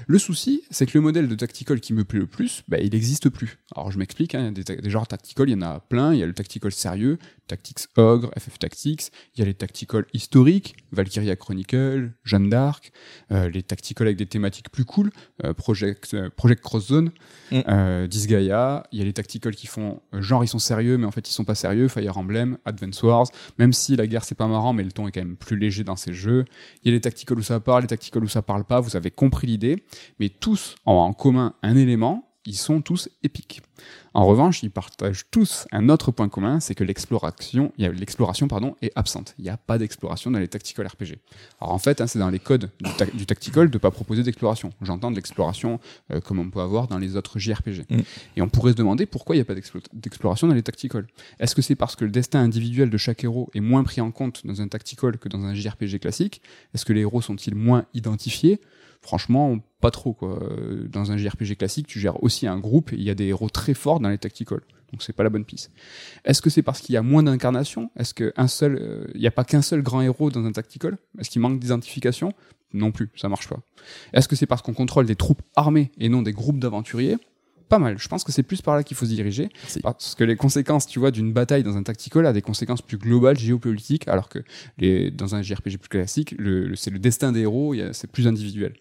Le souci, c'est que le modèle de tactical qui me plaît le plus, bah, il n'existe plus. Alors je m'explique, hein, des, des genres tactical, il y en a plein. Il y a le tactical sérieux, Tactics Ogre, FF Tactics. Il y a les tactical historiques, Valkyria Chronicle, Jeanne d'Arc. euh, les tactical avec des thématiques plus cool, euh, Project, Project Cross Zone, Mm. Disgaea. Il y a les tactical qui font genre ils sont sérieux, mais en fait ils sont pas sérieux. Fire Emblem, Advance Wars. Même si la guerre c'est pas marrant, mais le ton est quand même plus léger dans ces jeux. Il y a les tacticals où ça parle, les tacticals où ça parle pas. Vous avez compris l'idée, mais tous ont en commun un élément. Ils sont tous épiques. En revanche, ils partagent tous un autre point commun, c'est que l'exploration, pardon, est absente. Il n'y a pas d'exploration dans les tactical RPG. Alors en fait, hein, c'est dans les codes du, ta- du tactical de pas proposer d'exploration. J'entends de l'exploration euh, comme on peut avoir dans les autres JRPG. Mm. Et on pourrait se demander pourquoi il n'y a pas d'explo- d'exploration dans les tactical. Est-ce que c'est parce que le destin individuel de chaque héros est moins pris en compte dans un tactical que dans un JRPG classique? Est-ce que les héros sont-ils moins identifiés? Franchement, pas trop quoi. Dans un JRPG classique, tu gères aussi un groupe il y a des héros très forts dans les tacticals. Donc c'est pas la bonne piste. Est-ce que c'est parce qu'il y a moins d'incarnation Est-ce qu'un seul, euh, il n'y a pas qu'un seul grand héros dans un tactical? Est-ce qu'il manque d'identification? Non plus, ça marche pas. Est-ce que c'est parce qu'on contrôle des troupes armées et non des groupes d'aventuriers? Pas mal. Je pense que c'est plus par là qu'il faut se diriger. Merci. Parce que les conséquences, tu vois, d'une bataille dans un tactical a des conséquences plus globales, géopolitiques, alors que les, dans un JRPG plus classique, le, le- c'est le destin des héros, c'est plus individuel.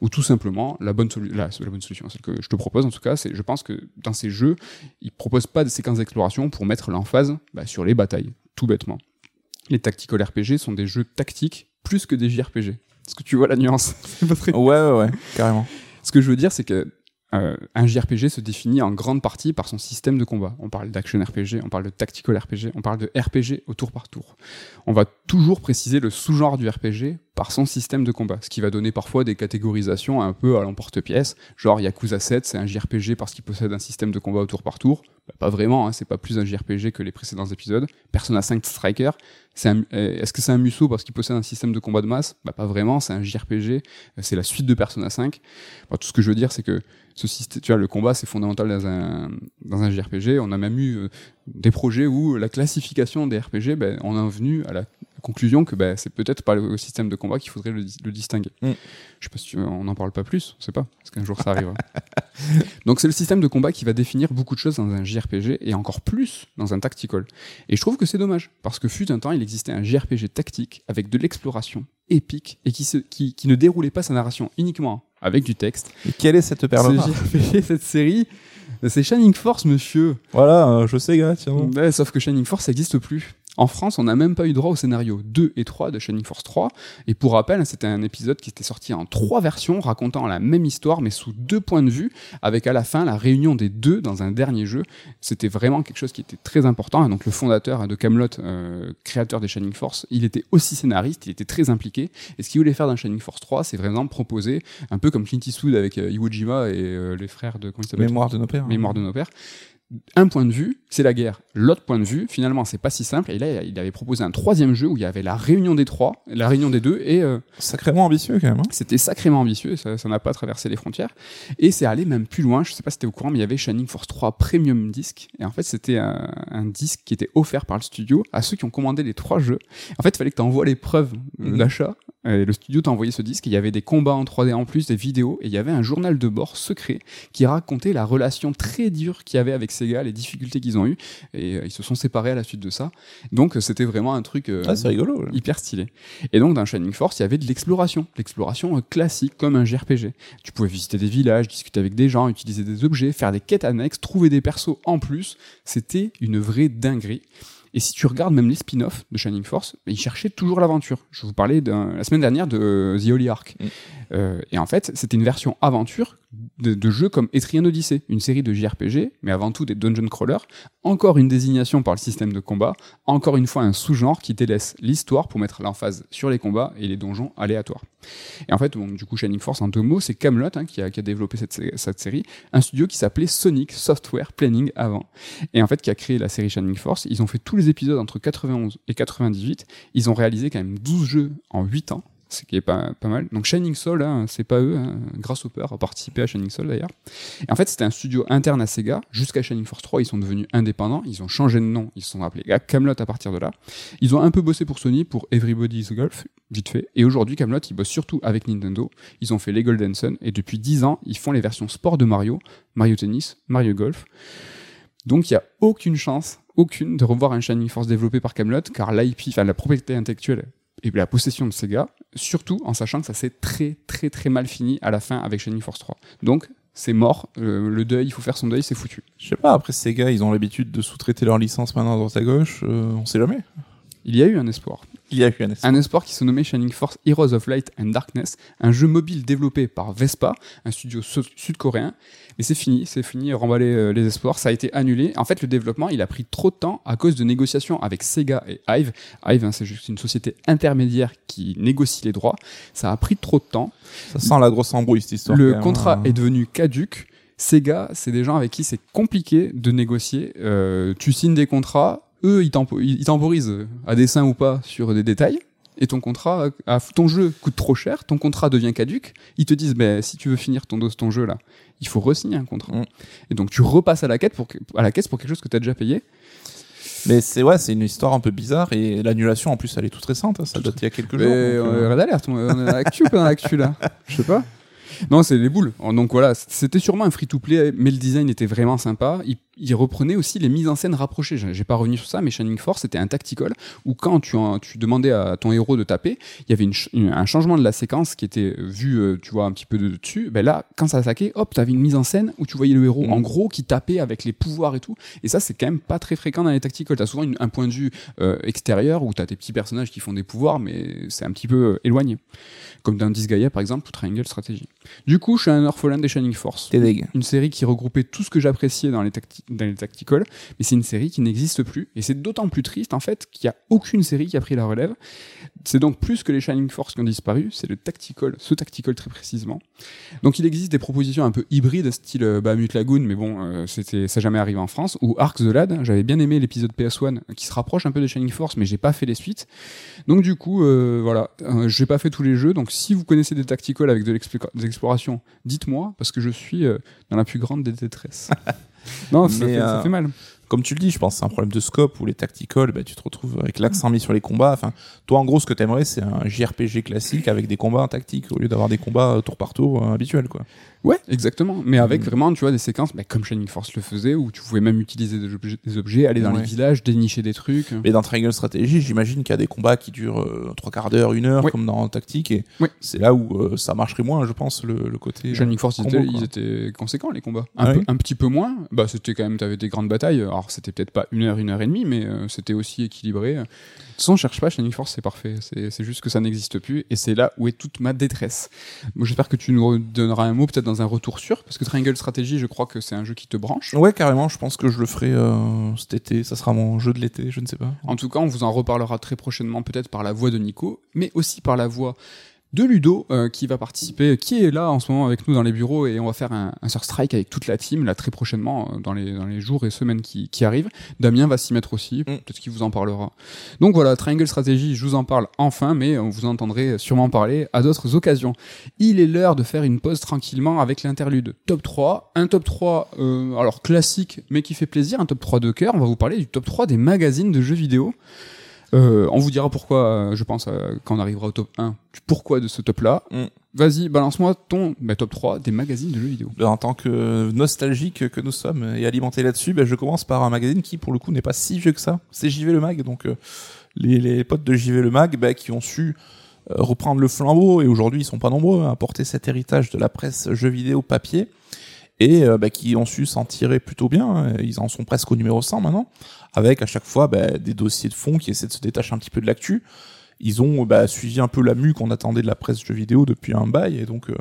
Ou tout simplement, la bonne, la, la bonne solution, celle que je te propose en tout cas, c'est je pense que dans ces jeux, ils proposent pas de séquences d'exploration pour mettre l'emphase bah, sur les batailles, tout bêtement. Les tactical RPG sont des jeux tactiques plus que des JRPG. Est-ce que tu vois la nuance? Très- Ouais, ouais, ouais, carrément. ce que je veux dire, c'est que euh, un JRPG se définit en grande partie par son système de combat. On parle d'action RPG, on parle de tactical RPG, on parle de RPG au tour par tour. On va toujours préciser le sous-genre du RPG par son système de combat, ce qui va donner parfois des catégorisations un peu à l'emporte-pièce, genre Yakuza 7, c'est un JRPG parce qu'il possède un système de combat au tour par tour. Bah, pas vraiment, hein, c'est pas plus un JRPG que les précédents épisodes. Persona 5 Striker, euh, est-ce que c'est un Musso parce qu'il possède un système de combat de masse? Bah pas vraiment, c'est un JRPG, euh, c'est la suite de Persona 5. Bah, tout ce que je veux dire, c'est que ce système, le combat, c'est fondamental dans un, dans un JRPG. On a même eu euh, des projets où la classification des RPG, ben, on en est venu à la conclusion que ben, c'est peut-être pas le système de combat qu'il faudrait le, le distinguer. Mm. Je sais pas si tu- on n'en parle pas plus, on sait pas, parce qu'un jour ça arrivera. Donc c'est le système de combat qui va définir beaucoup de choses dans un JRPG et encore plus dans un tactical. Et je trouve que c'est dommage, parce que fut un temps, il existait un JRPG tactique avec de l'exploration épique et qui, se, qui, qui ne déroulait pas sa narration uniquement avec du texte. Et quelle est cette perle Ce cette série, c'est Shining Force, monsieur. Voilà, euh, je sais, gars, tiens. Ouais, sauf que Shining Force, ça n'existe plus. En France, on n'a même pas eu droit au scénario 2 et 3 de Shining Force 3. Et pour rappel, c'était un épisode qui était sorti en trois versions, racontant la même histoire, mais sous deux points de vue, avec à la fin la réunion des deux dans un dernier jeu. C'était vraiment quelque chose qui était très important. Et donc le fondateur de Camelot, euh, créateur des Shining Force, il était aussi scénariste, il était très impliqué. Et ce qu'il voulait faire dans Shining Force 3, c'est vraiment proposer, un peu comme Clint Eastwood avec euh, Iwo Jima et euh, les frères de... Comment Mémoire de nos pères. mémoire de nos pères. Un point de vue, c'est la guerre. L'autre point de vue, finalement, c'est pas si simple. Et là, il avait proposé un troisième jeu où il y avait la réunion des trois, la réunion des deux, et euh, Sacrément ambitieux, quand même. hein. c'était sacrément ambitieux. Ça n'a pas traversé les frontières. Et c'est allé même plus loin. Je sais pas si t'es au courant, mais il y avait Shining Force 3 Premium Disc. Et en fait, c'était un, un disque qui était offert par le studio à ceux qui ont commandé les trois jeux. En fait, il fallait que tu envoies les preuves Mhm. d'achat. Et le studio t'a envoyé ce disque. et Il y avait des combats en 3D en plus, des vidéos, et il y avait un journal de bord secret qui racontait la relation très dure qu'il y avait avec Sega, les difficultés qu'ils ont eues, et euh, ils se sont séparés à la suite de ça. Donc euh, c'était vraiment un truc euh, Ah, rigolo. hyper stylé. Et donc dans Shining Force, il y avait de l'exploration, l'exploration euh, classique comme un JRPG. Tu pouvais visiter des villages, discuter avec des gens, utiliser des objets, faire des quêtes annexes, trouver des persos en plus. C'était une vraie dinguerie. Et si tu regardes même les spin-offs de Shining Force, ils cherchaient toujours l'aventure. Je vous parlais la semaine dernière de The Holy Ark. Mm. Euh, et en fait, c'était une version aventure de, jeux comme Etrian Odyssey, une série de JRPG, mais avant tout des dungeon crawlers. Encore une désignation par le système de combat, encore une fois un sous-genre qui délaisse l'histoire pour mettre l'emphase sur les combats et les donjons aléatoires. Et en fait, du coup, Shining Force, en deux mots, c'est Camelot hein, qui, a, développé cette, cette série, un studio qui s'appelait Sonic Software Planning avant, et en fait qui a créé la série Shining Force. Ils ont fait tous les épisodes entre 91 et 98. Ils ont réalisé quand même 12 jeux en 8 ans. Ce qui est pas, mal. Donc Shining Soul, hein, c'est pas eux, hein, Grasshopper a participé à Shining Soul d'ailleurs. Et en fait, c'était un studio interne à Sega. Jusqu'à Shining Force 3, ils sont devenus indépendants. Ils ont changé de nom. Ils se sont appelés Camelot à partir de là. Ils ont un peu bossé pour Sony, pour Everybody's Golf, vite fait. Et aujourd'hui, Camelot, ils bossent surtout avec Nintendo. Ils ont fait les Golden Sun. Et depuis 10 ans, ils font les versions sport de Mario, Mario Tennis, Mario Golf. Donc il n'y a aucune chance, aucune, de revoir un Shining Force développé par Camelot, car l'IP, enfin la propriété intellectuelle et la possession de Sega, surtout en sachant que ça s'est très très très mal fini à la fin avec Shining Force 3. Donc c'est mort, euh, le deuil, il faut faire son deuil, c'est foutu. Je sais pas, après Sega, ils ont l'habitude de sous-traiter leur licence maintenant à droite à gauche, euh, on sait jamais. Il y a eu un espoir. Il y a eu un esport qui se nommait Shining Force Heroes of Light and Darkness, un jeu mobile développé par Vespa, un studio su- sud-coréen. Mais c'est fini, c'est fini, remballer euh, les espoirs, ça a été annulé. En fait, le développement, il a pris trop de temps à cause de négociations avec Sega et Hive. Hive, hein, c'est juste une société intermédiaire qui négocie les droits. Ça a pris trop de temps. Ça sent la grosse embrouille cette histoire. Le contrat hein. est devenu caduque. Sega, c'est des gens avec qui c'est compliqué de négocier. Euh, tu signes des contrats, eux, ils tempo- ils ils temporisent, à dessein ou pas, sur des détails. Et ton contrat, à- ton jeu coûte trop cher, ton contrat devient caduque. Ils te disent, ben, si tu veux finir ton, ton jeu là, il faut re-signer un contrat. Mm. Et donc tu repasses à la, quête pour, que- à la caisse pour quelque chose que tu as déjà payé. Mais c'est ouais, c'est une histoire un peu bizarre et l'annulation en plus elle est toute récente, hein, ça date il y a quelques jours. on donc, est euh, red alert, on est ou pas dans l'actu là Je sais pas. Non, c'est les boules. Donc voilà, c'était sûrement un free-to-play, mais le design était vraiment sympa. Il, il reprenait aussi les mises en scène rapprochées. J'ai pas revenu sur ça, mais Shining Force c'était un tactical où quand tu, en- tu demandais à ton héros de taper, il y avait une ch- une- un changement de la séquence qui était vu, euh, tu vois, un petit peu de dessus. Ben là, quand ça attaquait, hop, t'avais une mise en scène où tu voyais le héros Mhm. en gros qui tapait avec les pouvoirs et tout. Et ça, c'est quand même pas très fréquent dans les tacticals. T'as souvent une- un point de vue euh, extérieur où t'as tes petits personnages qui font des pouvoirs, mais c'est un petit peu euh, éloigné. Comme dans Disgaea par exemple ou Triangle Strategy. Du coup, je suis un orphelin des Shining Force. Une série qui regroupait tout ce que j'appréciais dans les, dans les mais c'est une série qui n'existe plus. Et c'est d'autant plus triste en fait qu'il n'y a aucune série qui a pris la relève. C'est donc plus que les Shining Force qui ont disparu, c'est le tactical, ce tactical très précisément. Donc il existe des propositions un peu hybrides, style euh, bah, Mute Lagoon, mais bon, euh, c'était ça jamais arrivé en France, ou Ark the Lad. J'avais bien aimé l'épisode PS1 qui se rapproche un peu de Shining Force, mais j'ai pas fait les suites. Donc du coup, euh, voilà, euh, j'ai pas fait tous les jeux. Donc si vous connaissez des tacticals avec de l'explo- des explorations, dites-moi parce que je suis euh, dans la plus grande des détresses. non, ça, Mais, fait, ça euh, fait mal. Comme tu le dis, je pense c'est un problème de scope ou les tacticals, bah, tu te retrouves avec l'accent mis sur les combats. Enfin, toi, en gros, ce que t'aimerais, c'est un JRPG classique avec des combats tactiques au lieu d'avoir des combats euh, tour par tour euh, habituels, quoi. Ouais, exactement. Mais avec Mm. vraiment, tu vois, des séquences, bah, comme Shining Force le faisait, où tu pouvais même utiliser des objets, des objets aller dans Ouais. les villages, dénicher des trucs. Mais dans Triangle Strategy, j'imagine qu'il y a des combats qui durent euh, trois quarts d'heure, une heure, comme dans Tactique, et Oui. c'est là où euh, ça marcherait moins, je pense, le, le côté. euh, Shining Force, ils étaient, quoi. ils étaient conséquents, les combats. Un, Ah peu, oui un petit peu moins. Bah, c'était quand même, t'avais des grandes batailles. Alors, c'était peut-être pas une heure, une heure et demie, mais euh, c'était aussi équilibré. De toute façon, on cherche pas, Shining Force, c'est parfait. C'est juste que ça n'existe plus, et c'est là où est toute ma détresse. J'espère que tu nous donneras un mot, peut-être dans un retour sûr, parce que Triangle Strategy, je crois que c'est un jeu qui te branche. Ouais, carrément, je pense que je le ferai euh, cet été, ça sera mon jeu de l'été, je ne sais pas. En tout cas, on vous en reparlera très prochainement, peut-être par la voix de Nico, mais aussi par la voix de Ludo, euh, qui va participer, qui est là en ce moment avec nous dans les bureaux, et on va faire un, un Sur Strike avec toute la team, là très prochainement, euh, dans, les, dans les jours et semaines qui, qui arrivent. Damien va s'y mettre aussi, peut-être qu'il vous en parlera. Donc voilà, Triangle Strategy, je vous en parle enfin, mais on vous entendrez sûrement parler à d'autres occasions. Il est l'heure de faire une pause tranquillement avec l'interlude top 3. Un top 3, euh, alors classique, mais qui fait plaisir, un top 3 de cœur. On va vous parler du top 3 des magazines de jeux vidéo. Euh, on vous dira pourquoi, euh, je pense, euh, quand on arrivera au top 1, du pourquoi de ce top-là. Mm. Vas-y, balance-moi ton bah, top 3 des magazines de jeux vidéo. En tant que nostalgique que nous sommes et alimenté là-dessus, bah, je commence par un magazine qui, pour le coup, n'est pas si vieux que ça. C'est JV Le Mag, donc euh, les, les potes de JV Le Mag bah, qui ont su euh, reprendre le flambeau et aujourd'hui ils sont pas nombreux à porter cet héritage de la presse jeux vidéo papier et euh, bah, qui ont su s'en tirer plutôt bien. Ils en sont presque au numéro 100 maintenant, avec à chaque fois bah, des dossiers de fond qui essaient de se détacher un petit peu de l'actu. Ils ont bah, suivi un peu la mue qu'on attendait de la presse jeux vidéo depuis un bail, et donc euh,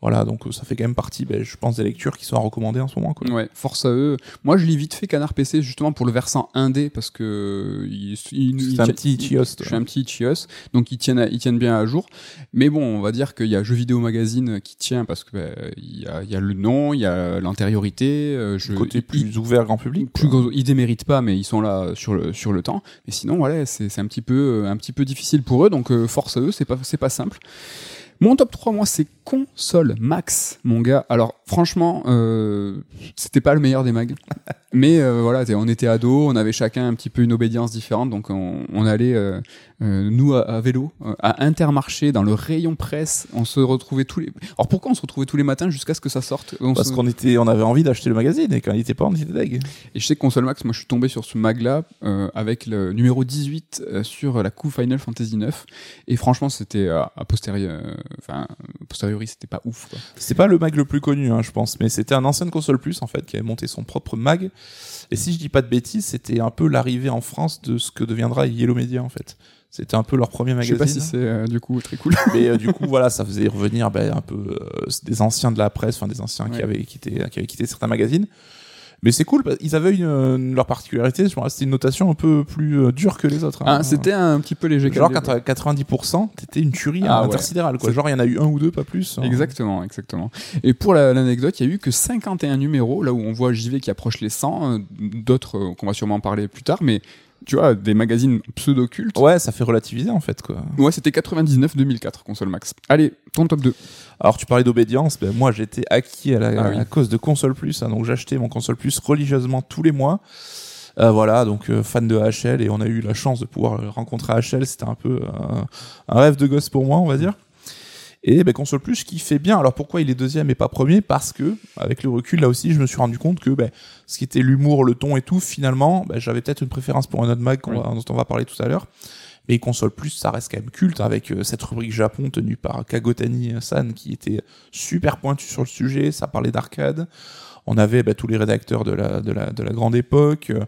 voilà, donc euh, ça fait quand même partie, bah, je pense, des lectures qui sont à recommander en ce moment. Quoi. Ouais, force à eux. Moi, je lis vite fait Canard PC justement pour le versant indé parce que il, il- il C'est un petit chios. Je suis un petit chios, donc ils tiennent, à- ils tiennent bien à jour. Mais bon, on va dire qu'il y a Jeux Vidéo Magazine qui tient parce que bah, il y, a, il y a le nom, il y a l'antériorité. euh, je, côté plus ouvert grand public. plus gros, ils déméritent pas, mais ils sont là sur le sur le temps. Mais sinon, voilà, c'est un petit peu un petit peu difficile pour eux, donc euh, force à eux, c'est pas pas simple. Mon top 3, moi, c'est console max, mon gars. Alors, franchement, euh, c'était pas le meilleur des mags. Mais euh, voilà, on était ados, on avait chacun un petit peu une obédience différente, donc on, on allait, euh, nous, à, à vélo, à Intermarché, dans le rayon presse, on se retrouvait tous les... Alors pourquoi on se retrouvait tous les matins jusqu'à ce que ça sorte? On Parce se- qu'on était, on avait envie d'acheter le magazine et quand il était pas, on était deg. et je sais que Console Max, moi je suis tombé sur ce mag-là avec le numéro 18 euh, sur la coupe Final Fantasy 9. Et franchement, c'était euh, a posteriori, enfin, c'était pas ouf. C'est pas le mag le plus connu, hein, je pense, mais c'était un ancien console plus en fait qui avait monté son propre mag. Et si je dis pas de bêtises, c'était un peu l'arrivée en France de ce que deviendra Yellow Media en fait. C'était un peu leur premier Je sais magazine. pas si c'est euh, du coup très cool. Mais euh, du coup, voilà, ça faisait revenir ben, un peu euh, des anciens de la presse, enfin des anciens qui avaient quitté, qui avaient quitté certains magazines. Mais c'est cool, qu'ils avaient une, une- leur particularité. Je C'était une notation un peu plus euh, dure que les autres. hein. Ah, c'était un petit peu léger. genre quand t'as 90%, t'étais une tuerie Ah hein, ouais. intersidérale. Quoi. Genre il y en a eu un ou deux, pas plus. hein. Exactement, exactement. Et pour la- l'anecdote, il y a eu que 51 numéros, là où on voit JV qui approche les 100, euh, d'autres euh, qu'on va sûrement en parler plus tard, mais tu vois, des magazines pseudo-cultes. Ouais, ça fait relativiser en fait. Quoi. Ouais, c'était 99-2004, console max. Allez, ton top 2. Alors tu parlais d'obédience, ben, moi j'étais acquis à, la, Ah oui. cause de console plus, hein, donc j'achetais mon console plus religieusement tous les mois. Euh, voilà, donc euh, fan de HL et on a eu la chance de pouvoir euh, rencontrer HL, c'était un peu euh, un rêve de gosse pour moi, on va dire. Et ben, console plus qui fait bien. Alors pourquoi il est deuxième et pas premier? Parce que avec le recul là aussi, je me suis rendu compte que ben, ce qui était l'humour, le ton et tout, finalement, ben, j'avais peut-être une préférence pour un autre mag Oui. dont on va parler tout à l'heure. Mais console plus, ça reste quand même culte avec euh, cette rubrique Japon tenue par Kagotani-san qui était super pointu sur le sujet. Ça parlait d'arcade. On avait bah, tous les rédacteurs de la, de la, de la grande époque euh,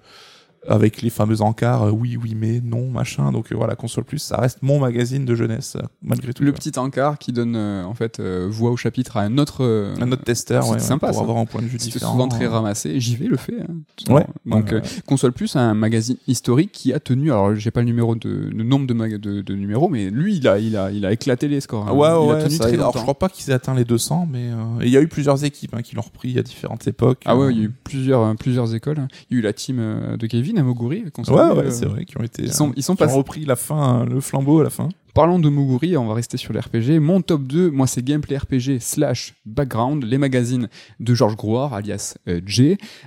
avec les fameux encarts euh, oui, oui, mais non, machin. Donc euh, voilà, console plus, ça reste mon magazine de jeunesse euh, malgré tout. Le petit encart qui donne en fait voix au chapitre à un autre. Un autre testeur, c'est ouais, sympa, pour ça. avoir un point de vue différent. souvent très ramassé. JV le fait. hein, Ouais. Donc. Console Plus, un magazine historique qui a tenu. Alors, j'ai pas le numéro de, le nombre de, mag- de, de numéros, mais lui, il a, il a, il a éclaté les scores. hein. Ouais, il ouais, a tenu ça- très alors je crois pas qu'ils aient atteint les 200, mais il y a eu plusieurs équipes hein, qui l'ont repris à différentes époques. Ah ouais, il y a eu plusieurs, plusieurs écoles. Il y a eu la team de Kevin à Moguri. qu'on Ouais, ouais, euh, c'est vrai, qui ont été. Ils sont, ils sont qui ont repris la fin, le flambeau à la fin. Parlons de Moguri, on va rester sur les RPG. Mon top 2, moi, c'est Gameplay RPG slash Background, les magazines de Georges Grouard, alias euh.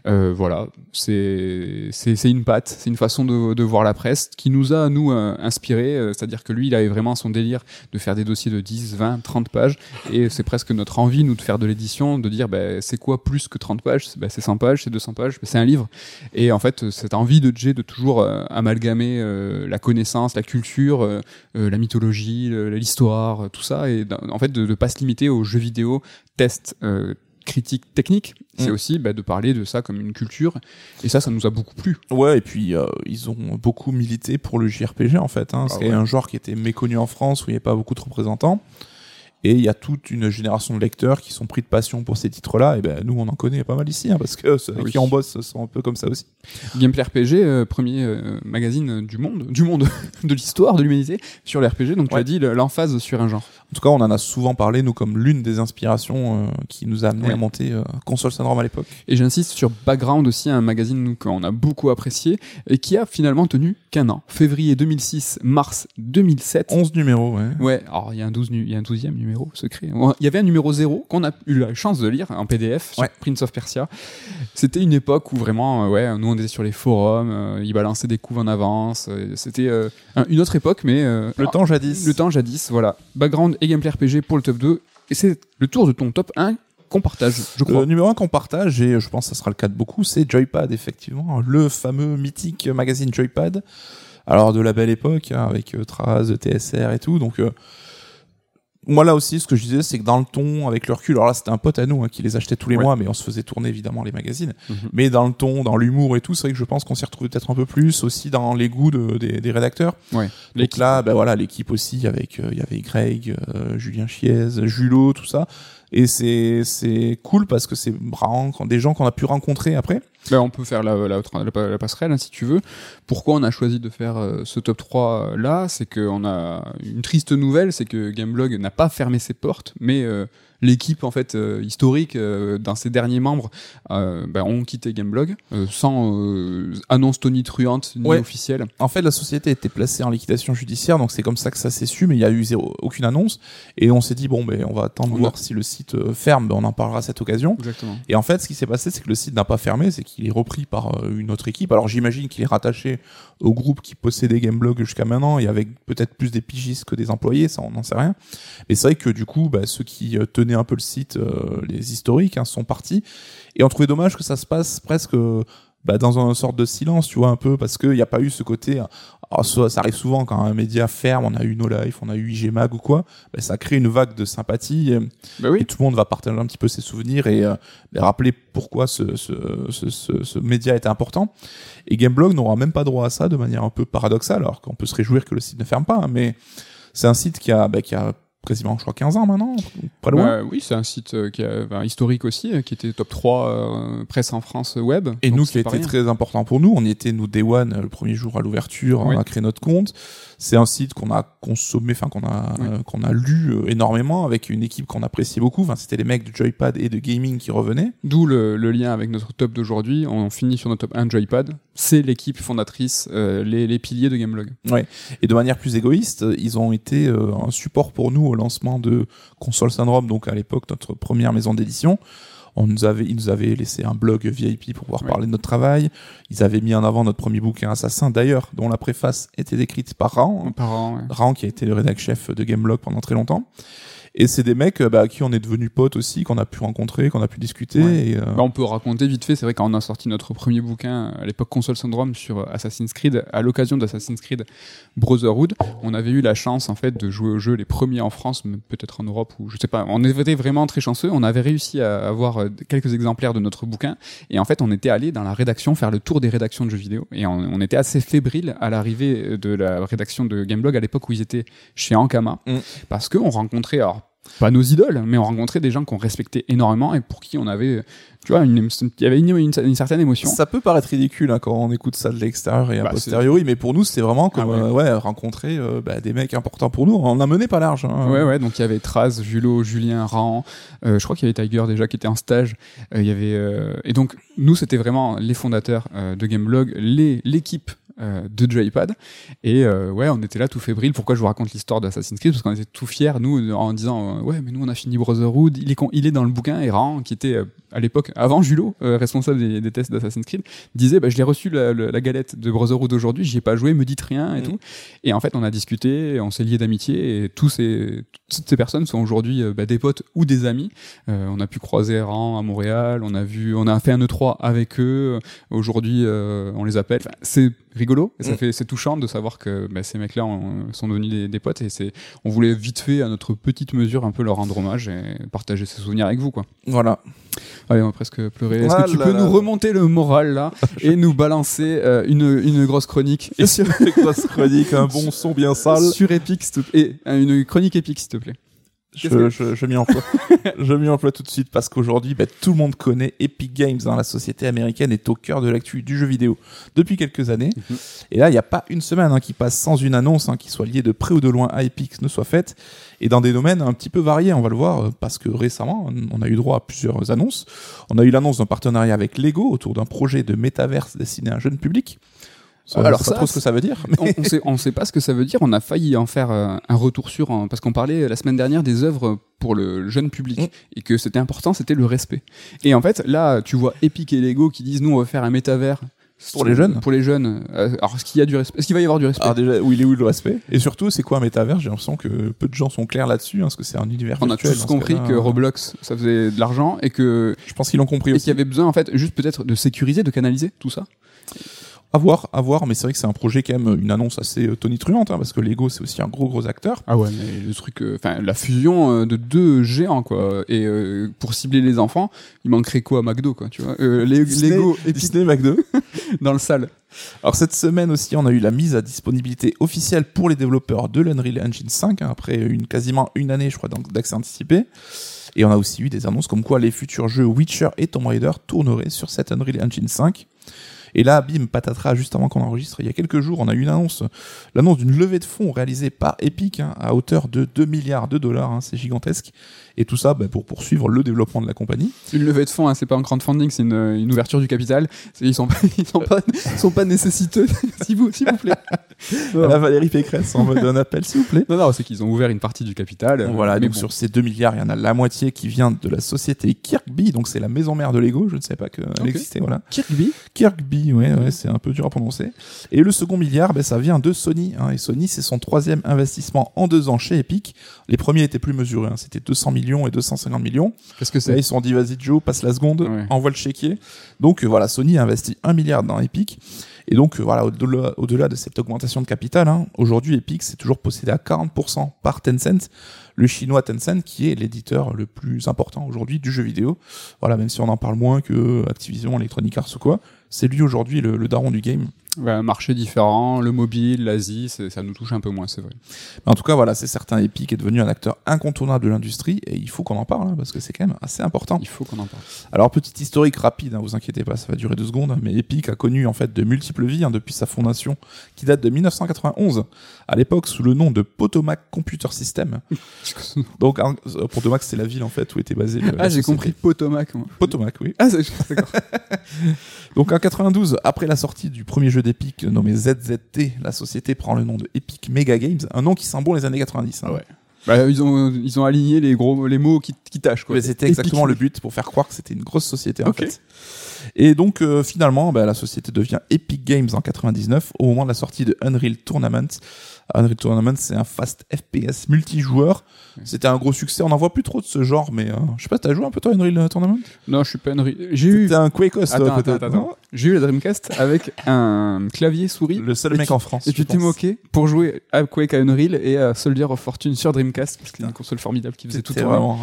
Euh, voilà, c'est une patte, c'est une façon de, voir la presse qui nous a, nous, euh, inspiré. euh, C'est-à-dire que lui, il avait vraiment son délire de faire des dossiers de 10, 20, 30 pages. Et c'est presque notre envie, nous, de faire de l'édition, de dire, bah, c'est quoi plus que 30 pages? C'est bah, c'est 100 pages, c'est 200 pages, bah, c'est un livre. Et en fait, cette envie de J de toujours euh, amalgamer la connaissance, la culture, la mythologie, le- l'histoire, euh, tout ça, et en fait de ne pas se limiter aux jeux vidéo, tests, euh, critiques techniques, c'est Mm. aussi bah, de parler de ça comme une culture, et ça, ça nous a beaucoup plu. Ouais, et puis euh, ils ont beaucoup milité pour le JRPG en fait. Hein. Ah C'est ouais. un genre qui était méconnu en France où il n'y avait pas beaucoup de représentants. Et il y a toute une génération de lecteurs qui sont pris de passion pour ces titres-là. Et ben nous, on en connaît pas mal ici, hein, parce que ceux Ah oui. qui en bossent sont un peu comme ça aussi. Gameplay RPG, euh, premier euh, magazine du monde, du monde, de l'histoire, de l'humanité, sur l'RPG, donc tu Ouais. as dit le- l'emphase sur un genre. En tout cas, on en a souvent parlé, nous, comme l'une des inspirations euh, qui nous a amené Ouais. à monter Console Syndrome à l'époque. Et j'insiste sur Background aussi, un magazine qu'on a beaucoup apprécié, et qui a finalement tenu qu'un an. Février 2006, mars 2007. 11 numéros, ouais. Ouais, alors il y a un 12 nu- il y a un 12e numéro secret. Il y avait un numéro 0 qu'on a eu la chance de lire en PDF sur Ouais. Prince of Persia. C'était une époque où vraiment euh, ouais, nous on était sur les forums, euh, ils balançaient des coups en avance, euh, c'était euh, un- une autre époque mais Le temps jadis. le temps jadis, voilà. Background et gameplay RPG pour le top 2 et c'est le tour de ton top 1 qu'on partage, je crois. Le numéro 1 qu'on partage, et je pense que ça sera le cas de beaucoup, c'est Joypad, effectivement. Le fameux mythique magazine Joypad. Alors, de la belle époque, hein, avec Traz, TSR et tout. Donc, euh, moi, là aussi, ce que je disais, c'est que dans le ton, avec le recul, alors là, c'était un pote à nous hein, qui les achetait tous les Ouais. mois, mais on se faisait tourner évidemment les magazines. Mhm. Mais dans le ton, dans l'humour et tout, c'est vrai que je pense qu'on s'y retrouvait peut-être un peu plus, aussi dans les goûts de- des, des rédacteurs. Ouais. Donc là, ben voilà, l'équipe aussi avec euh, il y avait Greg, euh, Julien Chiez, Julot, tout ça. Et c'est cool parce que c'est des gens qu'on a pu rencontrer après. Ben, on peut faire la, la, la- passerelle hein, si tu veux. Pourquoi on a choisi de faire euh, ce top 3 là? C'est qu'on a une triste nouvelle, c'est que Gameblog n'a pas fermé ses portes, mais euh, l'équipe en fait euh, historique euh, dans ses derniers membres euh, ben, ont quitté Gameblog euh, sans euh, annonce tonitruante ni Ouais. officielle. En fait, la société était placée en liquidation judiciaire, donc c'est comme ça que ça s'est su, mais il y a eu zéro, aucune annonce. Et on s'est dit bon, ben on va attendre de a- voir si le site ferme, ben, on en parlera à cette occasion. Exactement. Et en fait, ce qui s'est passé, c'est que le site n'a pas fermé, c'est qu'il est repris par une autre équipe. Alors j'imagine qu'il est rattaché au groupe qui possédait Gameblog jusqu'à maintenant, et avec peut-être plus des pigistes que des employés, ça on n'en sait rien. Mais c'est vrai que du coup, bah, ceux qui euh, un peu le site, euh, les historiques, hein, sont partis. Et on trouvait dommage que ça se passe presque euh, bah, dans un sorte de silence, tu vois, un peu, parce qu'il n'y a pas eu ce côté. Alors, ça, ça arrive souvent quand un média ferme, on a eu No Life, on a eu IG Mag ou quoi, bah, ça crée une vague de sympathie et, Bah oui. et tout le monde va partager un petit peu ses souvenirs et, euh, et rappeler pourquoi ce, ce, ce, ce, ce média était important. Et Gameblog n'aura même pas droit à ça de manière un peu paradoxale, alors qu'on peut se réjouir que le site ne ferme pas, hein, mais c'est un site qui a, bah, qui a quasiment, je crois, 15 ans maintenant, pas loin. Bah oui, c'est un site euh, qui a, bah, historique aussi, euh, qui était top 3 euh, presse en France web. Et nous, qui a été très important pour nous, on y était nous day one le premier jour à l'ouverture, Oui. on a créé notre compte. C'est un site qu'on a consommé, enfin qu'on a Oui. euh, qu'on a lu énormément avec une équipe qu'on appréciait beaucoup. Enfin, c'était les mecs de Joypad et de gaming qui revenaient. D'où le, le lien avec notre top d'aujourd'hui. On finit sur notre top 1 Joypad. C'est l'équipe fondatrice, euh, les, les piliers de Gameblog. Et de manière plus égoïste, ils ont été un support pour nous au lancement de Console Syndrome, donc à l'époque notre première maison d'édition. On nous avait, ils nous avaient laissé un blog VIP pour pouvoir parler de notre travail. Ils avaient mis en avant notre premier bouquin Assassin, d'ailleurs, dont la préface était écrite par ouais. Raon qui a été le rédac chef de Gameblog pendant très longtemps. Et c'est des mecs euh, bah, à qui on est devenu potes aussi, qu'on a pu rencontrer, qu'on a pu discuter. Ouais. Et, euh, Bah, on peut raconter vite fait, c'est vrai quand on a sorti notre premier bouquin à l'époque Console Syndrome sur euh, Assassin's Creed, à l'occasion d'Assassin's Creed Brotherhood, on avait eu la chance en fait de jouer au jeu les premiers en France, mais peut-être en Europe ou je sais pas. On était vraiment très chanceux. On avait réussi à avoir euh, quelques exemplaires de notre bouquin et en fait on était allé dans la rédaction faire le tour des rédactions de jeux vidéo et on, on était assez fébrile à l'arrivée de la rédaction de Gameblog à l'époque où ils étaient chez Ankama Mm. parce qu'on rencontrait alors pas nos idoles, mais on rencontrait des gens qu'on respectait énormément et pour qui on avait, tu vois, une, il y avait une, une- une certaine émotion. Ça peut paraître ridicule hein, quand on écoute ça de l'extérieur et a Bah, posteriori, mais pour nous c'était vraiment comme Ah ouais. euh, ouais, rencontrer euh, bah, des mecs importants pour nous. On a mené pas large. hein. Ouais, ouais, donc il y avait Traz, Julot, Julien, Ran, euh, je crois qu'il y avait Tiger déjà qui était en stage. Euh, Il y avait euh, et donc nous c'était vraiment les fondateurs de Gameblog, les l'équipe euh, de Joypad. Et euh, ouais on était là tout fébrile. Pourquoi je vous raconte l'histoire d'Assassin's Creed? Parce qu'on était tout fiers nous en disant euh, ouais mais nous on a fini Brotherhood, il est il est dans le bouquin et Ran qui était euh, à l'époque avant Julot euh, responsable des, des tests d'Assassin's Creed disait bah je l'ai reçu la, la- la galette de Brotherhood aujourd'hui, j'y ai pas joué, me dites rien et Mm. tout. Et en fait, on a discuté, on s'est lié d'amitié, et tous ces, toutes ces personnes sont aujourd'hui euh, bah, des potes ou des amis. Euh, on a pu croiser Ran à Montréal, on a vu, on a fait un E3 avec eux. Aujourd'hui, euh, on les appelle. Enfin, c'est rigolo, et ça Mm. fait, c'est touchant de savoir que bah, ces mecs-là ont- sont devenus des, des potes, et c'est, on voulait vite fait à notre petite mesure un peu leur rendre hommage et partager ces souvenirs avec vous, quoi. Voilà. Allez, on va presque pleurer. Est-ce Ah que tu peux là. nous remonter le moral là et nous balancer euh, une, une grosse chronique sur, grosse chronique, un bon son bien sale. sur Epic, s'il te plaît. Et euh, une chronique épique, s'il te plaît. Je, que- je, je m'y emploie. je m'y emploie tout de suite parce qu'aujourd'hui, bah, tout le monde connaît Epic Games. Hein, la société américaine est au cœur de l'actu du jeu vidéo depuis quelques années. Mhm. Et là, il n'y a pas une semaine hein, qui passe sans une annonce hein, qui soit liée de près ou de loin à Epic ne soit faite. Et dans des domaines un petit peu variés, on va le voir, euh, parce que récemment, on a eu droit à plusieurs annonces. On a eu l'annonce d'un partenariat avec Lego autour d'un projet de métaverse destiné à un jeune public. Ça, Alors Alors, pas ça, trop ce que ça veut dire. mais- on, on sait, on sait pas ce que ça veut dire. On a failli en faire euh, un retour sur, en- parce qu'on parlait la semaine dernière des œuvres pour le jeune public Mm. et que c'était important, c'était le respect. Et en fait, là, tu vois Epic et Lego qui disent nous on va faire un métavers Pour les jeunes Pour les jeunes. Euh, Alors est-ce qu'il y a du respect? Est-ce qu'il va y avoir du respect? Alors déjà, où il est où le respect? Et surtout, c'est quoi un métavers? J'ai l'impression que peu de gens sont clairs là-dessus, hein, parce que c'est un univers On a tous compris que Roblox ça faisait de l'argent et que Je pense qu'ils l'ont compris et aussi. qu'il y avait besoin en fait juste peut-être de sécuriser, de canaliser tout ça. À voir, à voir, mais c'est vrai que c'est un projet quand même une annonce assez euh, tonitruante, hein, parce que Lego c'est aussi un gros gros acteur. Ah ouais, mais le truc, euh, enfin la fusion euh, de deux géants quoi. Et euh, pour cibler les enfants, il manquerait quoi à McDo quoi, tu vois les- Disney- Lego et Disney McDo. dans le salle. Alors cette semaine aussi, on a eu la mise à disponibilité officielle pour les développeurs de l'Unreal Engine 5 hein, après une quasiment une année, je crois, d'accès anticipé. Et on a aussi eu des annonces comme quoi les futurs jeux Witcher et Tomb Raider tourneraient sur cette Unreal Engine 5. Et là, bim, patatras, juste avant qu'on enregistre, il y a quelques jours, on a eu une annonce, l'annonce d'une levée de fonds réalisée par Epic hein, à hauteur de 2 milliards de dollars, hein, c'est gigantesque. Et tout ça bah, pour poursuivre le développement de la compagnie. Une levée de fonds, hein, c'est pas un crowdfunding, c'est une, une ouverture du capital. Ils sont ils sont pas, ils sont pas nécessiteux, s'il vous, plaît. la Valérie Pécresse en mode un appel, s'il vous plaît. Non, non, c'est qu'ils ont ouvert une partie du capital. Voilà, donc bon. sur ces 2 milliards, il y en a la moitié qui vient de la société Kirkby, donc c'est la maison mère de Lego, je ne sais pas qu'elle Ok. existait, voilà. Kirkby Kirkby, ouais, ouais, c'est un peu dur à prononcer. Et le second milliard, ben, ça vient de Sony. hein, et Sony, c'est son troisième investissement en deux ans chez Epic. Les premiers étaient plus mesurés, hein, c'était 200 millions et 250 millions. Qu'est-ce que c'est ils se sont dit, vas-y Joe, passe la seconde, Ouais. envoie le chéquier. Donc euh, voilà, Sony a investi un milliard dans Epic. Et donc euh, voilà, au-delà au-delà de cette augmentation de capital, hein, aujourd'hui Epic c'est toujours possédé à 40% par Tencent, le chinois Tencent qui est l'éditeur le plus important aujourd'hui du jeu vidéo. Voilà, même si on en parle moins que Activision, Electronic Arts ou quoi, c'est lui aujourd'hui le, le daron du game. Ouais, Un marché différent, le mobile, l'Asie, c'est- ça nous touche un peu moins, c'est vrai. Mais en tout cas, voilà, c'est certain, Epic est devenu un acteur incontournable de l'industrie et il faut qu'on en parle hein, parce que c'est quand même assez important. Il faut qu'on en parle. Alors, petite historique rapide, hein, vous inquiétez pas, ça va durer deux secondes, mais Epic a connu en fait de multiples vies hein, depuis sa fondation qui date de 1991, à l'époque sous le nom de Potomac Computer System. Donc, euh, Potomac, c'est la ville en fait où était basée le. ah, j'ai compris Potomac. moi. Potomac, oui. Ah, c'est- d'accord. Donc en 92, après la sortie du premier jeu d'Epic nommé ZZT, la société prend le nom de Epic Mega Games, un nom qui sent bon les années 90. hein. Ouais. Bah, ils, ont, ils ont aligné les, gros, les mots qui, qui tâchent. Quoi. Mais c'était Epic. exactement le but pour faire croire que c'était une grosse société en fait. Et donc euh, finalement, bah, la société devient Epic Games en 99 au moment de la sortie de Unreal Tournament. Unreal Tournament, c'est un fast FPS multijoueur. C'était un gros succès. On n'en voit plus trop de ce genre, mais euh, je sais pas, t'as joué un peu toi Unreal Tournament? Non, je suis pas une... J'ai eu... T'es un Quakos toi Attends, attends, attends. J'ai eu la Dreamcast avec un clavier souris. Le seul mec tu- en France. Et tu t'es moqué pour jouer à Quake à Unreal et à Soldier of Fortune sur Dreamcast, parce que c'était une console formidable qui faisait tout tourner.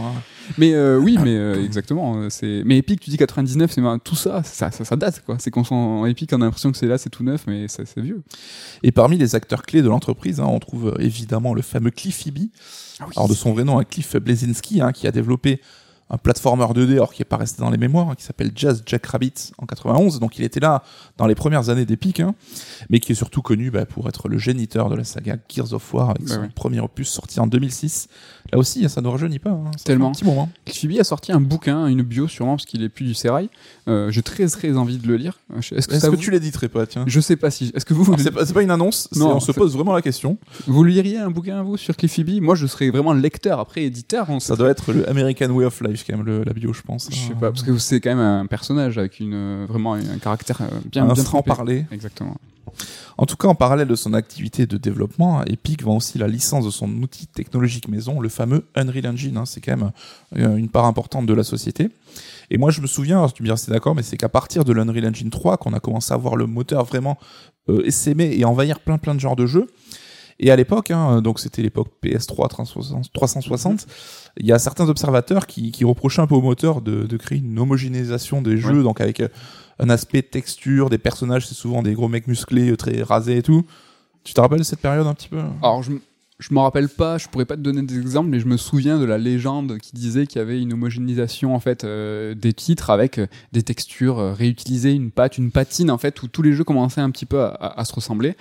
Mais euh, oui, mais euh, exactement. C'est. Mais Epic, tu dis 99, c'est tout ça, ça, ça, ça date quoi. C'est qu'on sent en Epic, on a l'impression que c'est là, c'est tout neuf, mais c'est vieux. Et parmi les acteurs clés de l'entreprise, hein, on trouve euh, évidemment le fameux Cliffy B. Alors de son vrai nom, hein, Cliff Blazinski, hein, qui a développé un platformer 2D, alors qui est pas resté dans les mémoires, qui s'appelle Jazz Jack Rabbit en 91. Donc il était là dans les premières années d'Epic, mais qui est surtout connu bah, pour être le géniteur de la saga Gears of War avec Bah son premier opus sorti en 2006. Là aussi, ça ne rajeunit pas. hein, Tellement. Un petit moment. A sorti un bouquin, une bio sûrement parce qu'il est plus du sérail. Euh, J'ai très très envie de le lire. Est-ce que, ça que vous- tu l'éditerais pas, tiens? Je sais pas si. Est-ce que vous C'est pas, une annonce, Non, on se pose vraiment la question. vous liriez un bouquin vous sur Cliffy B Moi, je serais vraiment lecteur après éditeur. On Ça doit être le American Way of Life, quand même, le- la bio, je pense. Je sais pas parce que c'est quand même un personnage avec une vraiment un caractère euh, bien un bien franc trempé. parler. Exactement. En tout cas, en parallèle de son activité de développement, Epic vend aussi la licence de son outil technologique maison, le fameux Unreal Engine. hein. C'est quand même euh, une part importante de la société. Et moi, je me souviens, alors tu me diras si c'est d'accord, mais c'est qu'à partir de l'Unreal Engine 3 qu'on a commencé à voir le moteur vraiment euh, essaimer et envahir plein plein de genres de jeux. Et à l'époque, hein, donc c'était l'époque PS3 360, 360, il y a certains observateurs qui, qui reprochaient un peu au moteur de, de créer une homogénéisation des jeux, donc avec euh, un aspect texture, des personnages, c'est souvent des gros mecs musclés, euh, très rasés et tout. Tu te rappelles de cette période un petit peu? Alors, je, je m'en rappelle pas, je pourrais pas te donner des exemples, mais je me souviens de la légende qui disait qu'il y avait une homogénéisation en fait euh, des titres avec euh, des textures euh, réutilisées, une pâte, une patine en fait, où tous les jeux commençaient un petit peu à, se ressembler.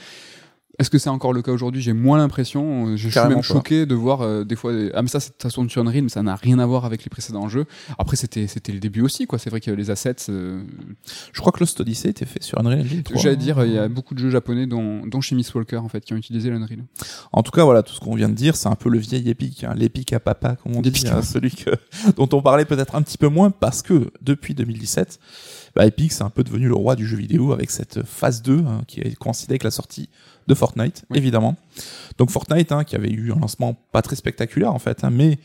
Est-ce que c'est encore le cas aujourd'hui? J'ai moins l'impression. Je suis même pas. choqué de voir euh, des fois. Ah mais ça, c'est- ça tourne sur Unreal, mais ça n'a rien à voir avec les précédents jeux. Après, c'était c'était le début aussi, quoi. C'est vrai que les assets. euh, Je crois que Lost Odyssey était fait sur Unreal Engine 3. J'allais dire, il y a beaucoup de jeux japonais, dont, dont chez Miss Walker en fait, qui ont utilisé l'Unreal. En tout cas, voilà, tout ce qu'on vient de dire, c'est un peu le vieil épique, hein, l'épique à papa, comme on dit, hein, celui que, dont on parlait peut-être un petit peu moins, parce que depuis 2017, bah, Epic, c'est un peu devenu le roi du jeu vidéo avec cette phase 2 hein, qui est coïncidée avec la sortie de Fortnite, Oui. évidemment. Donc Fortnite, hein, qui avait eu un lancement pas très spectaculaire en fait, hein, mais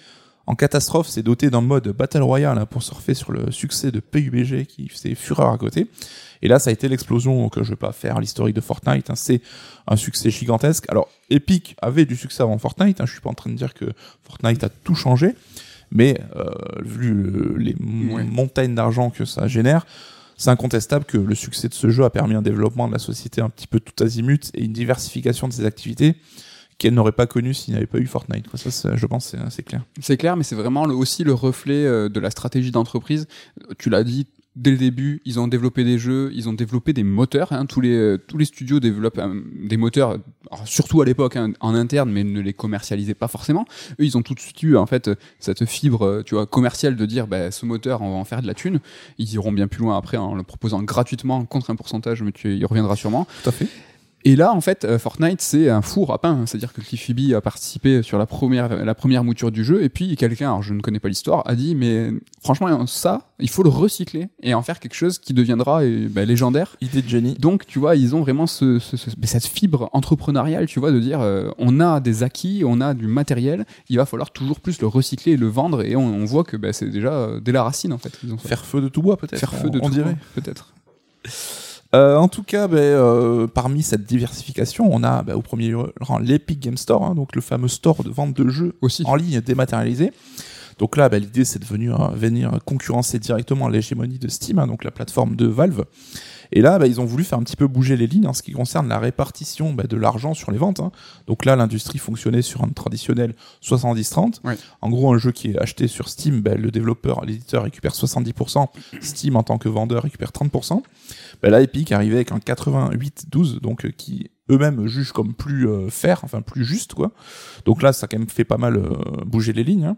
en catastrophe, c'est doté d'un mode Battle Royale hein, pour surfer sur le succès de PUBG qui faisait fureur à côté. Et là, ça a été l'explosion que je vais pas faire l'historique de Fortnite. hein, c'est un succès gigantesque. Alors, Epic avait du succès avant Fortnite. Hein, je suis pas en train de dire que Fortnite a tout changé, mais euh, vu le- les Ouais. montagnes d'argent que ça génère, c'est incontestable que le succès de ce jeu a permis un développement de la société un petit peu tout azimut et une diversification de ses activités qu'elle n'aurait pas connu s'il n'y avait pas eu Fortnite. Ça, je pense, c'est clair. C'est clair, mais c'est vraiment aussi le reflet euh, de la stratégie d'entreprise. Tu l'as dit dès le début, ils ont développé des jeux, ils ont développé des moteurs. hein. Tous les euh, tous les studios développent euh, des moteurs, surtout à l'époque hein, en interne, mais ne les commercialisaient pas forcément. Eux, ils ont tout de suite eu en fait euh, cette fibre, euh, tu vois, commerciale de dire, bah, ce moteur, on va en faire de la thune. Ils iront bien plus loin après en le proposant gratuitement contre un pourcentage, mais tu y reviendras sûrement. Tout à fait. Et là, en fait, euh, Fortnite, c'est un four à pain. C'est-à-dire que Cliffy a participé sur la première, la première mouture du jeu, et puis quelqu'un, alors je ne connais pas l'histoire, a dit, mais franchement, ça, il faut le recycler et en faire quelque chose qui deviendra euh, bah, légendaire. Idée de génie. Donc, tu vois, ils ont vraiment ce, ce- ce- cette fibre entrepreneuriale, tu vois, de dire, euh, on a des acquis, on a du matériel, il va falloir toujours plus le recycler et le vendre, et on, on voit que bah, c'est déjà euh, dès la racine, en fait. qu'ils ont fait. Faire feu de tout bois, peut-être. Faire feu on- de on tout, dirait. peut-être. Euh, en tout cas, ben, euh, parmi cette diversification, on a ben, au premier rang l'Epic Game Store, hein, donc le fameux store de vente de jeux Aussi. en ligne dématérialisé. Donc là, ben, l'idée c'est de venir, venir concurrencer directement l'hégémonie de Steam, hein, donc la plateforme de Valve. Et là, ils ont voulu faire un petit peu bouger les lignes en ce qui concerne la répartition de l'argent sur les ventes. hein. Donc là, l'industrie fonctionnait sur un traditionnel 70-30. Ouais. En gros, un jeu qui est acheté sur Steam, le développeur, l'éditeur récupère 70%, Steam en tant que vendeur récupère 30%. Ben là, Epic arrivait avec un 88-12, donc euh, qui eux-mêmes jugent comme plus euh, fair, enfin plus juste, quoi. Donc là, ça quand même fait pas mal euh, bouger les lignes. hein.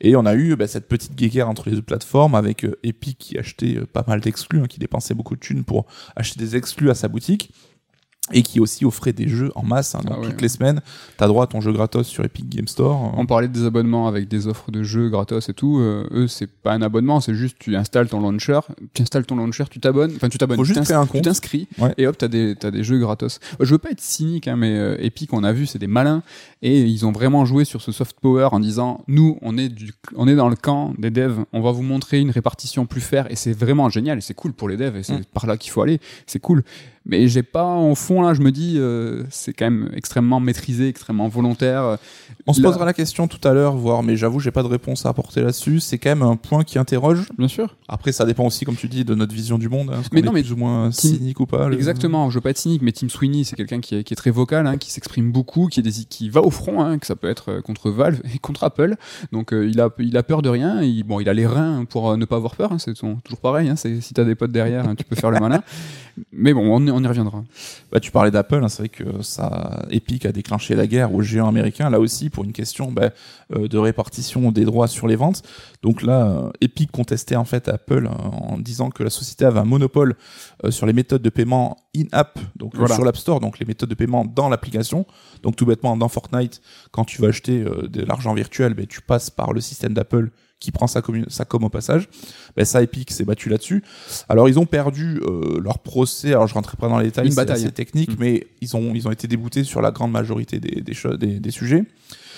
Et on a eu ben, cette petite guéguerre entre les deux plateformes avec euh, Epic qui achetait pas mal d'exclus, hein, qui dépensait beaucoup de thunes pour acheter des exclus à sa boutique. Et qui aussi offrait des jeux en masse. hein. donc Ah ouais. toutes les semaines, t'as droit à ton jeu gratos sur Epic Game Store. On parlait des abonnements avec des offres de jeux gratos et tout. euh, eux, c'est pas un abonnement, c'est juste tu installes ton launcher, tu installes ton launcher, tu t'abonnes, enfin tu t'abonnes, Faut tu t'inscris Ouais. et hop, t'as des, t'as des jeux gratos. Je veux pas être cynique, hein, mais euh, Epic, on a vu, c'est des malins et ils ont vraiment joué sur ce soft power en disant nous, on est, du, on est dans le camp des devs, on va vous montrer une répartition plus fair et c'est vraiment génial et c'est cool pour les devs et c'est Mm. par là qu'il faut aller, c'est cool. Mais j'ai pas, au fond, là, je me dis, euh, c'est quand même extrêmement maîtrisé, extrêmement volontaire. On se posera la question tout à l'heure, voir, mais j'avoue, j'ai pas de réponse à apporter là-dessus. C'est quand même un point qui interroge. Bien sûr. Après, ça dépend aussi, comme tu dis, de notre vision du monde. Hein, Mais non, mais plus ou moins Tim- cynique ou pas. le- Exactement, je veux pas être cynique, mais Tim Sweeney, c'est quelqu'un qui est, qui est très vocal, hein, qui s'exprime beaucoup, qui, est des- qui va au front, hein, que ça peut être euh, contre Valve et contre Apple. Donc euh, il, a, il a peur de rien, il, bon, il a les reins pour euh, ne pas avoir peur, hein, c'est toujours pareil, hein, si t'as des potes derrière, tu peux faire le malin. Mais bon, on, y- on y reviendra. Bah, tu parlais d'Apple, hein, c'est vrai que ça, Epic a déclenché la guerre aux géants américains, là aussi pour une question bah, euh, de répartition des droits sur les ventes. Donc là, euh, Epic contestait en fait Apple euh, en disant que la société avait un monopole euh, sur les méthodes de paiement in-app, donc Voilà. sur l'App Store, donc les méthodes de paiement dans l'application. Donc tout bêtement, dans Fortnite, quand tu vas acheter de l'argent virtuel, bah, tu passes par le système d'Apple qui prend sa, commu- sa com au passage. Ben ça, Epic s'est battu là-dessus. Alors ils ont perdu euh, leur procès. Alors je rentrerai pas dans les détails, c'est assez technique, Mm. mais ils ont ils ont été déboutés sur la grande majorité des des, des sujets.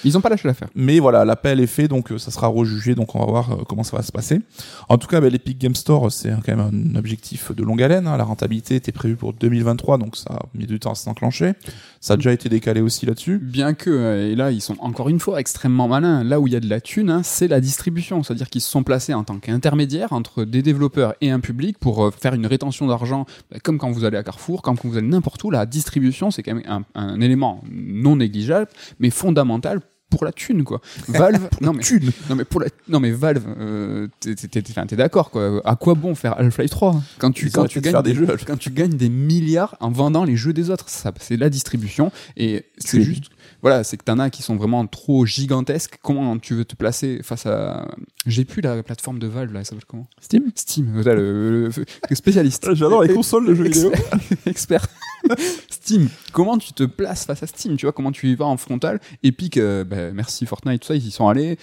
Ils ont pas lâché l'affaire. Mais voilà, l'appel est fait, donc euh, ça sera rejugé, donc on va voir euh, comment ça va se passer. En tout cas, ben, l'Epic Game Store, c'est quand même un objectif de longue haleine. hein. La rentabilité était prévue pour 2023, donc ça a mis du temps à s'enclencher. Ça a déjà été décalé aussi là-dessus. Bien que, euh, et là, ils sont encore une fois extrêmement malins. Là où il y a de la thune, hein, c'est la distribution. C'est-à-dire qu'ils se sont placés en tant qu'intermédiaire entre des développeurs et un public pour euh, faire une rétention d'argent, bah, comme quand vous allez à Carrefour, comme quand vous allez n'importe où. La distribution, c'est quand même un, un élément non négligeable, mais fondamental pour la thune, quoi. Valve, non mais Thune. non mais pour la, non mais Valve, euh, t'es, d'accord quoi. À quoi bon faire Half-Life 3 quand tu Ils quand tu gagnes des jeux. quand tu gagnes des milliards en vendant les jeux des autres, ça c'est la distribution et c'est juste voilà, c'est que t'en as qui sont vraiment trop gigantesques. Comment tu veux te placer face à j'ai plus la plateforme de Valve là, ça s'appelle comment? Steam? Steam, voilà, le, le- le spécialiste. J'adore les consoles de jeux vidéo. Expert. Steam. Comment tu te places face à Steam Tu vois comment tu y vas en frontal Epic, euh, ben, merci Fortnite, tout ça, ils y sont allés.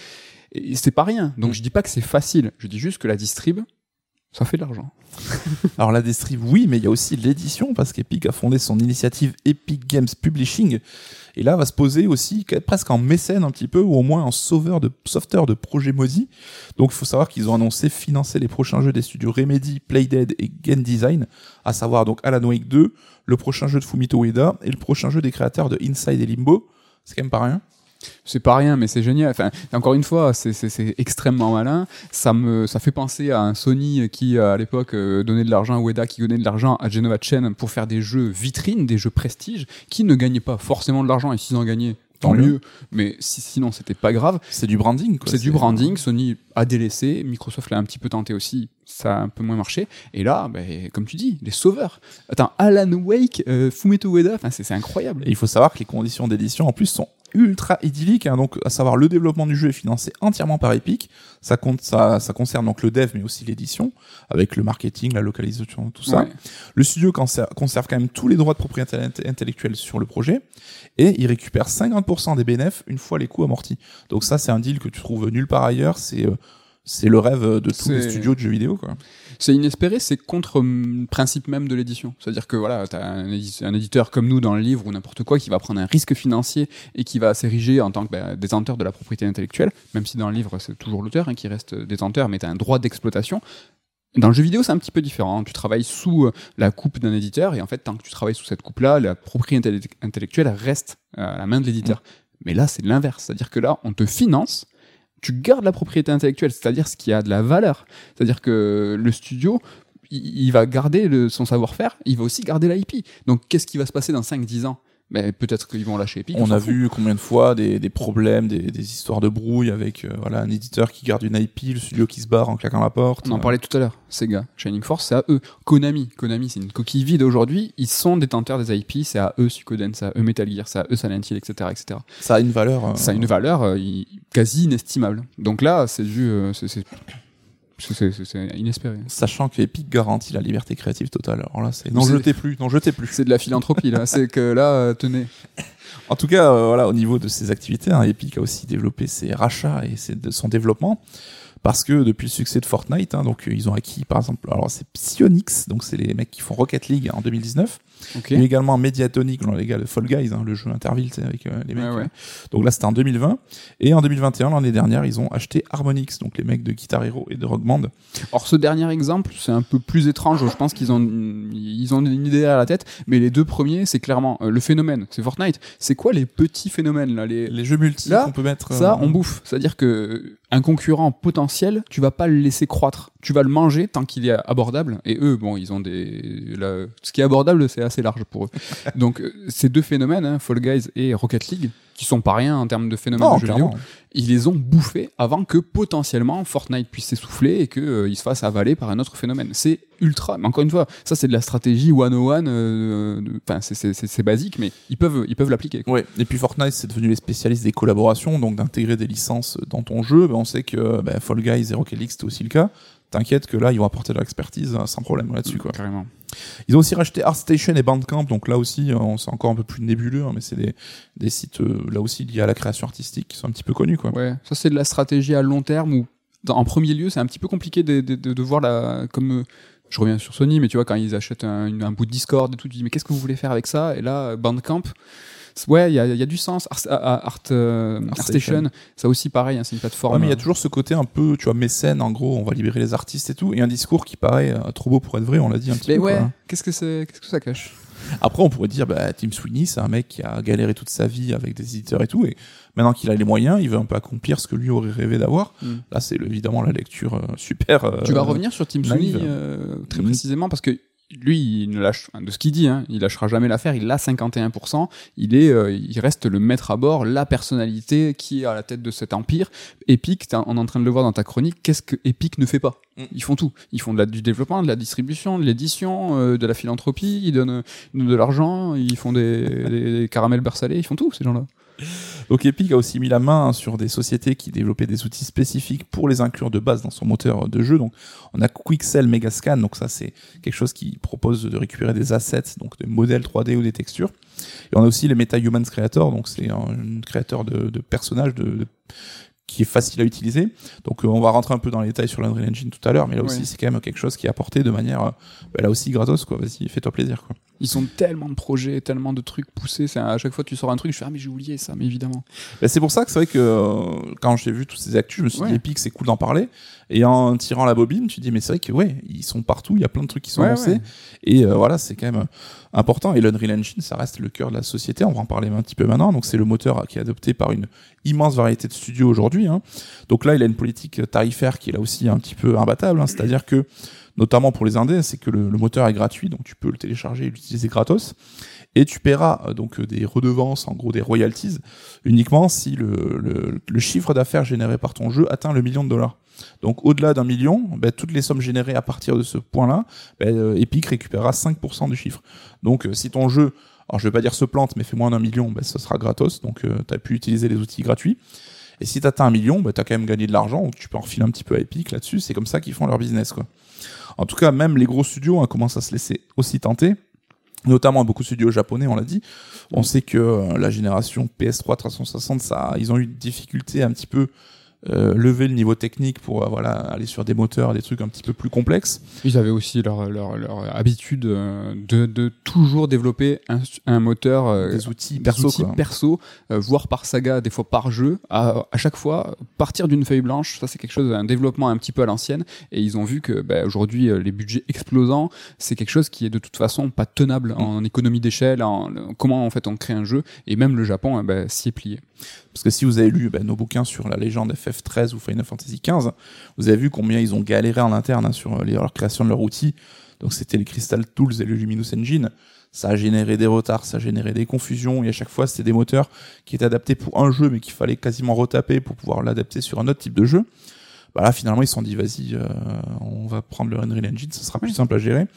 Et c'est pas rien. Donc Mm. je dis pas que c'est facile. Je dis juste que la distrib, ça fait de l'argent. Alors la distrib, oui, mais il y a aussi l'édition, parce qu'Epic a fondé son initiative Epic Games Publishing, et là va se poser aussi que- presque en mécène un petit peu, ou au moins en sauveur de sauveteur de projets maudits. Donc il faut savoir qu'ils ont annoncé financer les prochains jeux des studios Remedy, Playdead et Game Design, à savoir donc Alan Wake 2, le prochain jeu de Fumito Ueda, et le prochain jeu des créateurs de Inside et Limbo. C'est quand même pas rien. C'est pas rien, mais c'est génial. Enfin, encore une fois, c'est- extrêmement malin. Ça me, ça fait penser à un Sony qui, à l'époque, euh, donnait de l'argent à Ueda, qui donnait de l'argent à Genova Chen pour faire des jeux vitrines, des jeux prestige, qui ne gagnaient pas forcément de l'argent. Et s'ils en gagnaient, tant mieux. mieux. Mais si, sinon, c'était pas grave. C'est du branding. quoi. C'est du branding. Sony a délaissé. Microsoft l'a un petit peu tenté aussi. Ça a un peu moins marché. Et là, ben, comme tu dis, les sauveurs. Attends, Alan Wake, euh, Fumeto Ueda, c'est incroyable. Et il faut savoir que les conditions d'édition en plus sont ultra idylliques. hein. donc, à savoir le développement du jeu est financé entièrement par Epic. Ça compte, ça, ça concerne donc le dev, mais aussi l'édition, avec le marketing, la localisation, tout ça. Ouais. Le studio conserve, conserve quand même tous les droits de propriété int- intellectuelle sur le projet et il récupère 50% des bénéfices une fois les coûts amortis. Donc ça, c'est un deal que tu trouves nulle part ailleurs. C'est euh, c'est le rêve de tous les studios de jeux vidéo. Quoi. C'est inespéré, c'est contre hum, le principe même de l'édition. C'est-à-dire que voilà, un, édi- un éditeur comme nous dans le livre ou n'importe quoi qui va prendre un risque financier et qui va s'ériger en tant que bah, détenteur de la propriété intellectuelle, même si dans le livre c'est toujours l'auteur hein, qui reste détenteur, mais t'as un droit d'exploitation. Dans le jeu vidéo, c'est un petit peu différent. Tu travailles sous euh, la coupe d'un éditeur et en fait, tant que tu travailles sous cette coupe-là, la propriété intelle- intellectuelle reste euh, à la main de l'éditeur. Mais là, c'est l'inverse. C'est-à-dire que là, on te finance, tu gardes la propriété intellectuelle, c'est-à-dire ce qui a de la valeur. C'est-à-dire que le studio, il, va garder son savoir-faire, il va aussi garder l'IP. Donc, qu'est-ce qui va se passer dans 5-10 ans? Ben, Peut-être qu'ils vont lâcher Epic. On a vu combien de fois des, des problèmes, des, des histoires de brouille avec euh, voilà un éditeur qui garde une IP, le studio qui se barre en claquant la porte. On en parlait tout à l'heure. Sega, Shining Force, c'est à eux. Konami, Konami, c'est une coquille vide aujourd'hui. Ils sont détenteurs des IP, c'est à eux Suikoden, c'est à eux Metal Gear, c'est à eux Silent Hill, etc., etc. Ça a une valeur. euh, Ça a une valeur euh, quasi inestimable. Donc là, c'est du, euh, c'est- c'est inespéré. Sachant que Epic garantit la liberté créative totale. Alors là, c'est n'en C'est- jetez plus, n'en jetez plus. C'est de la philanthropie là. c'est que là, euh, tenez. En tout cas, euh, voilà, au niveau de ses activités, hein, Epic a aussi développé ses rachats et ses- de son développement. Parce que depuis le succès de Fortnite, hein, donc euh, ils ont acquis par exemple, alors c'est Psyonix, donc c'est les mecs qui font Rocket League en 2019, Ok. mais également Mediatonic, les gars de Fall Guys, hein, le jeu Interville, sais, avec euh, les mecs. Ouais. euh. Donc là c'était en 2020, et en 2021, l'année dernière, ils ont acheté Harmonix, donc les mecs de Guitar Hero et de Rock Band. Or, ce dernier exemple, c'est un peu plus étrange. Je pense qu'ils ont, ils ont une idée à la tête, mais les deux premiers, c'est clairement euh, le phénomène. C'est Fortnite. C'est quoi les petits phénomènes là les... Les jeux multi qu'on peut mettre. Ça, on bouffe. C'est-à-dire que un concurrent potentiel, tu vas pas le laisser croître. Tu vas le manger tant qu'il est abordable. Et eux, bon, ils ont des. là, ce qui est abordable, c'est assez large pour eux. Donc, euh, ces deux phénomènes, hein, Fall Guys et Rocket League, qui sont pas rien en termes de phénomènes Non, de jeux vidéo, ils les ont bouffés avant que potentiellement Fortnite puisse s'essouffler et qu'il se fasse avaler par un autre phénomène. C'est ultra. Mais encore une fois, ça, c'est de la stratégie one-on-one. euh, de- Enfin, c'est- basique, mais ils peuvent ils peuvent l'appliquer. Ouais. Et puis Fortnite, c'est devenu les spécialistes des collaborations, donc d'intégrer des licences dans ton jeu. Ben, on sait que ben, Fall Guys et Rocket League, c'était aussi le cas. T'inquiète que là, ils vont apporter de l'expertise euh, sans problème là-dessus. quoi. Carrément. Ils ont aussi racheté ArtStation et Bandcamp, donc là aussi, euh, c'est encore un peu plus nébuleux, hein, mais c'est des, des sites euh, là aussi liés à la création artistique qui sont un petit peu connus. Quoi. Ouais, ça c'est de la stratégie à long terme où, dans- en premier lieu, c'est un petit peu compliqué de, de, de, de voir la. Comme. euh, je reviens sur Sony, mais tu vois, quand ils achètent un, bout de Discord et tout, tu dis, mais qu'est-ce que vous voulez faire avec ça? Et là, Bandcamp, ouais, il y a, il y a du sens. Art, Art, Art, euh, ArtStation. ArtStation, ça aussi pareil, hein, c'est une plateforme. Ouais, mais il y a toujours ce côté un peu, tu vois, mécène, en gros, on va libérer les artistes et tout, et un discours qui paraît euh, trop beau pour être vrai, on l'a dit un petit Mais peu. ouais, quoi. qu'est-ce que c'est Qu'est-ce que ça cache? Après, on pourrait dire, bah, Tim Sweeney, c'est un mec qui a galéré toute sa vie avec des éditeurs et tout, et maintenant qu'il a les moyens, il veut un peu accomplir ce que lui aurait rêvé d'avoir. Mm. Là, c'est évidemment la lecture euh, super. euh, Tu vas revenir sur Tim. Sweeney euh, très Mhm. précisément parce que lui, il ne lâche, de ce qu'il dit, hein, il lâchera jamais l'affaire. Il a 51%. Il est, euh, il reste le maître à bord, la personnalité qui est à la tête de cet empire. Epic, t'es- on est en train de le voir dans ta chronique. Qu'est-ce que Epic ne fait pas? Mm. Ils font tout. Ils font de la, du développement, de la distribution, de l'édition, euh, de la philanthropie. Ils donnent, ils donnent de l'argent. Ils font des, des, des caramels beurre salé. Ils font tout ces gens-là. Donc Epic a aussi mis la main sur des sociétés qui développaient des outils spécifiques pour les inclure de base dans son moteur de jeu. Donc on a Quixel Megascan, donc ça c'est quelque chose qui propose de récupérer des assets, donc des modèles 3D ou des textures. Et on a aussi les MetaHumans Creator, donc c'est un, un créateur de, de personnages de, de- qui est facile à utiliser. Donc euh, on va rentrer un peu dans les détails sur l'Unreal Engine tout à l'heure, mais là aussi Ouais. c'est quand même quelque chose qui est apporté de manière, euh, bah, là aussi gratos quoi. Vas-y, fais-toi plaisir quoi. Ils ont tellement de projets, tellement de trucs poussés. C'est à chaque fois tu sors un truc, je fais ah mais j'ai oublié ça, mais évidemment. Bah, c'est pour ça que c'est vrai que euh, quand j'ai vu tous ces actus, je me suis Ouais. dit Epic, c'est cool d'en parler. Et en tirant la bobine, tu dis mais c'est vrai que ouais, ils sont partout, il y a plein de trucs qui sont Ouais, lancés. ouais. Et euh, voilà, c'est quand même important. Et l'Unreal Engine, ça reste le cœur de la société. On va en parler un petit peu maintenant. Donc c'est le moteur qui est adopté par une immense variété de studios aujourd'hui. hein. Donc là, il a une politique tarifaire qui est là aussi un petit peu imbattable. hein. C'est-à-dire que notamment pour les indés, c'est que le, moteur est gratuit, donc tu peux le télécharger et l'utiliser gratos. Et tu paieras euh, donc euh, des redevances, en gros des royalties, uniquement si le chiffre d'affaires généré par ton jeu atteint le million de dollars. Donc au-delà d'un million, ben, toutes les sommes générées à partir de ce point-là, ben, euh, Epic récupérera 5% du chiffre. Donc euh, si ton jeu, alors je vais pas dire se plante, mais fait moins d'un million, ben, ça sera gratos, donc tu as pu utiliser les outils gratuits. Et si tu atteins un million, tu as quand même gagné de l'argent, donc tu peux en refiler un petit peu à Epic là-dessus, c'est comme ça qu'ils font leur business. En tout cas, même les gros studios hein, commencent à se laisser aussi tenter notamment beaucoup de studios japonais, on l'a dit. On sait que euh, la génération PS3 360, ça, ils ont eu des difficultés un petit peu euh, lever le niveau technique pour euh, voilà aller sur des moteurs, des trucs un petit peu plus complexes. Ils avaient aussi leur, leur, leur habitude euh, de, de, toujours développer un, un moteur, euh, des outils perso, outils quoi. perso voire par saga, des fois par jeu, à, à chaque fois partir d'une feuille blanche. Ça c'est quelque chose, un développement un petit peu à l'ancienne. Et ils ont vu que bah, aujourd'hui les budgets explosants, c'est quelque chose qui est de toute façon pas tenable en économie d'échelle, en comment en fait on crée un jeu. Et même le Japon bah, s'y est plié. Parce que si vous avez lu ben, nos bouquins sur la légende FF13 ou Final Fantasy XV, vous avez vu combien ils ont galéré en interne hein, sur les, leur création de leur outil. Donc c'était les Crystal Tools et le Luminous Engine. Ça a généré des retards, ça a généré des confusions, et à chaque fois c'était des moteurs qui étaient adaptés pour un jeu, mais qu'il fallait quasiment retaper pour pouvoir l'adapter sur un autre type de jeu. Bah là finalement ils se sont dit vas-y euh, on va prendre le Unreal Engine ce sera plus simple à gérer.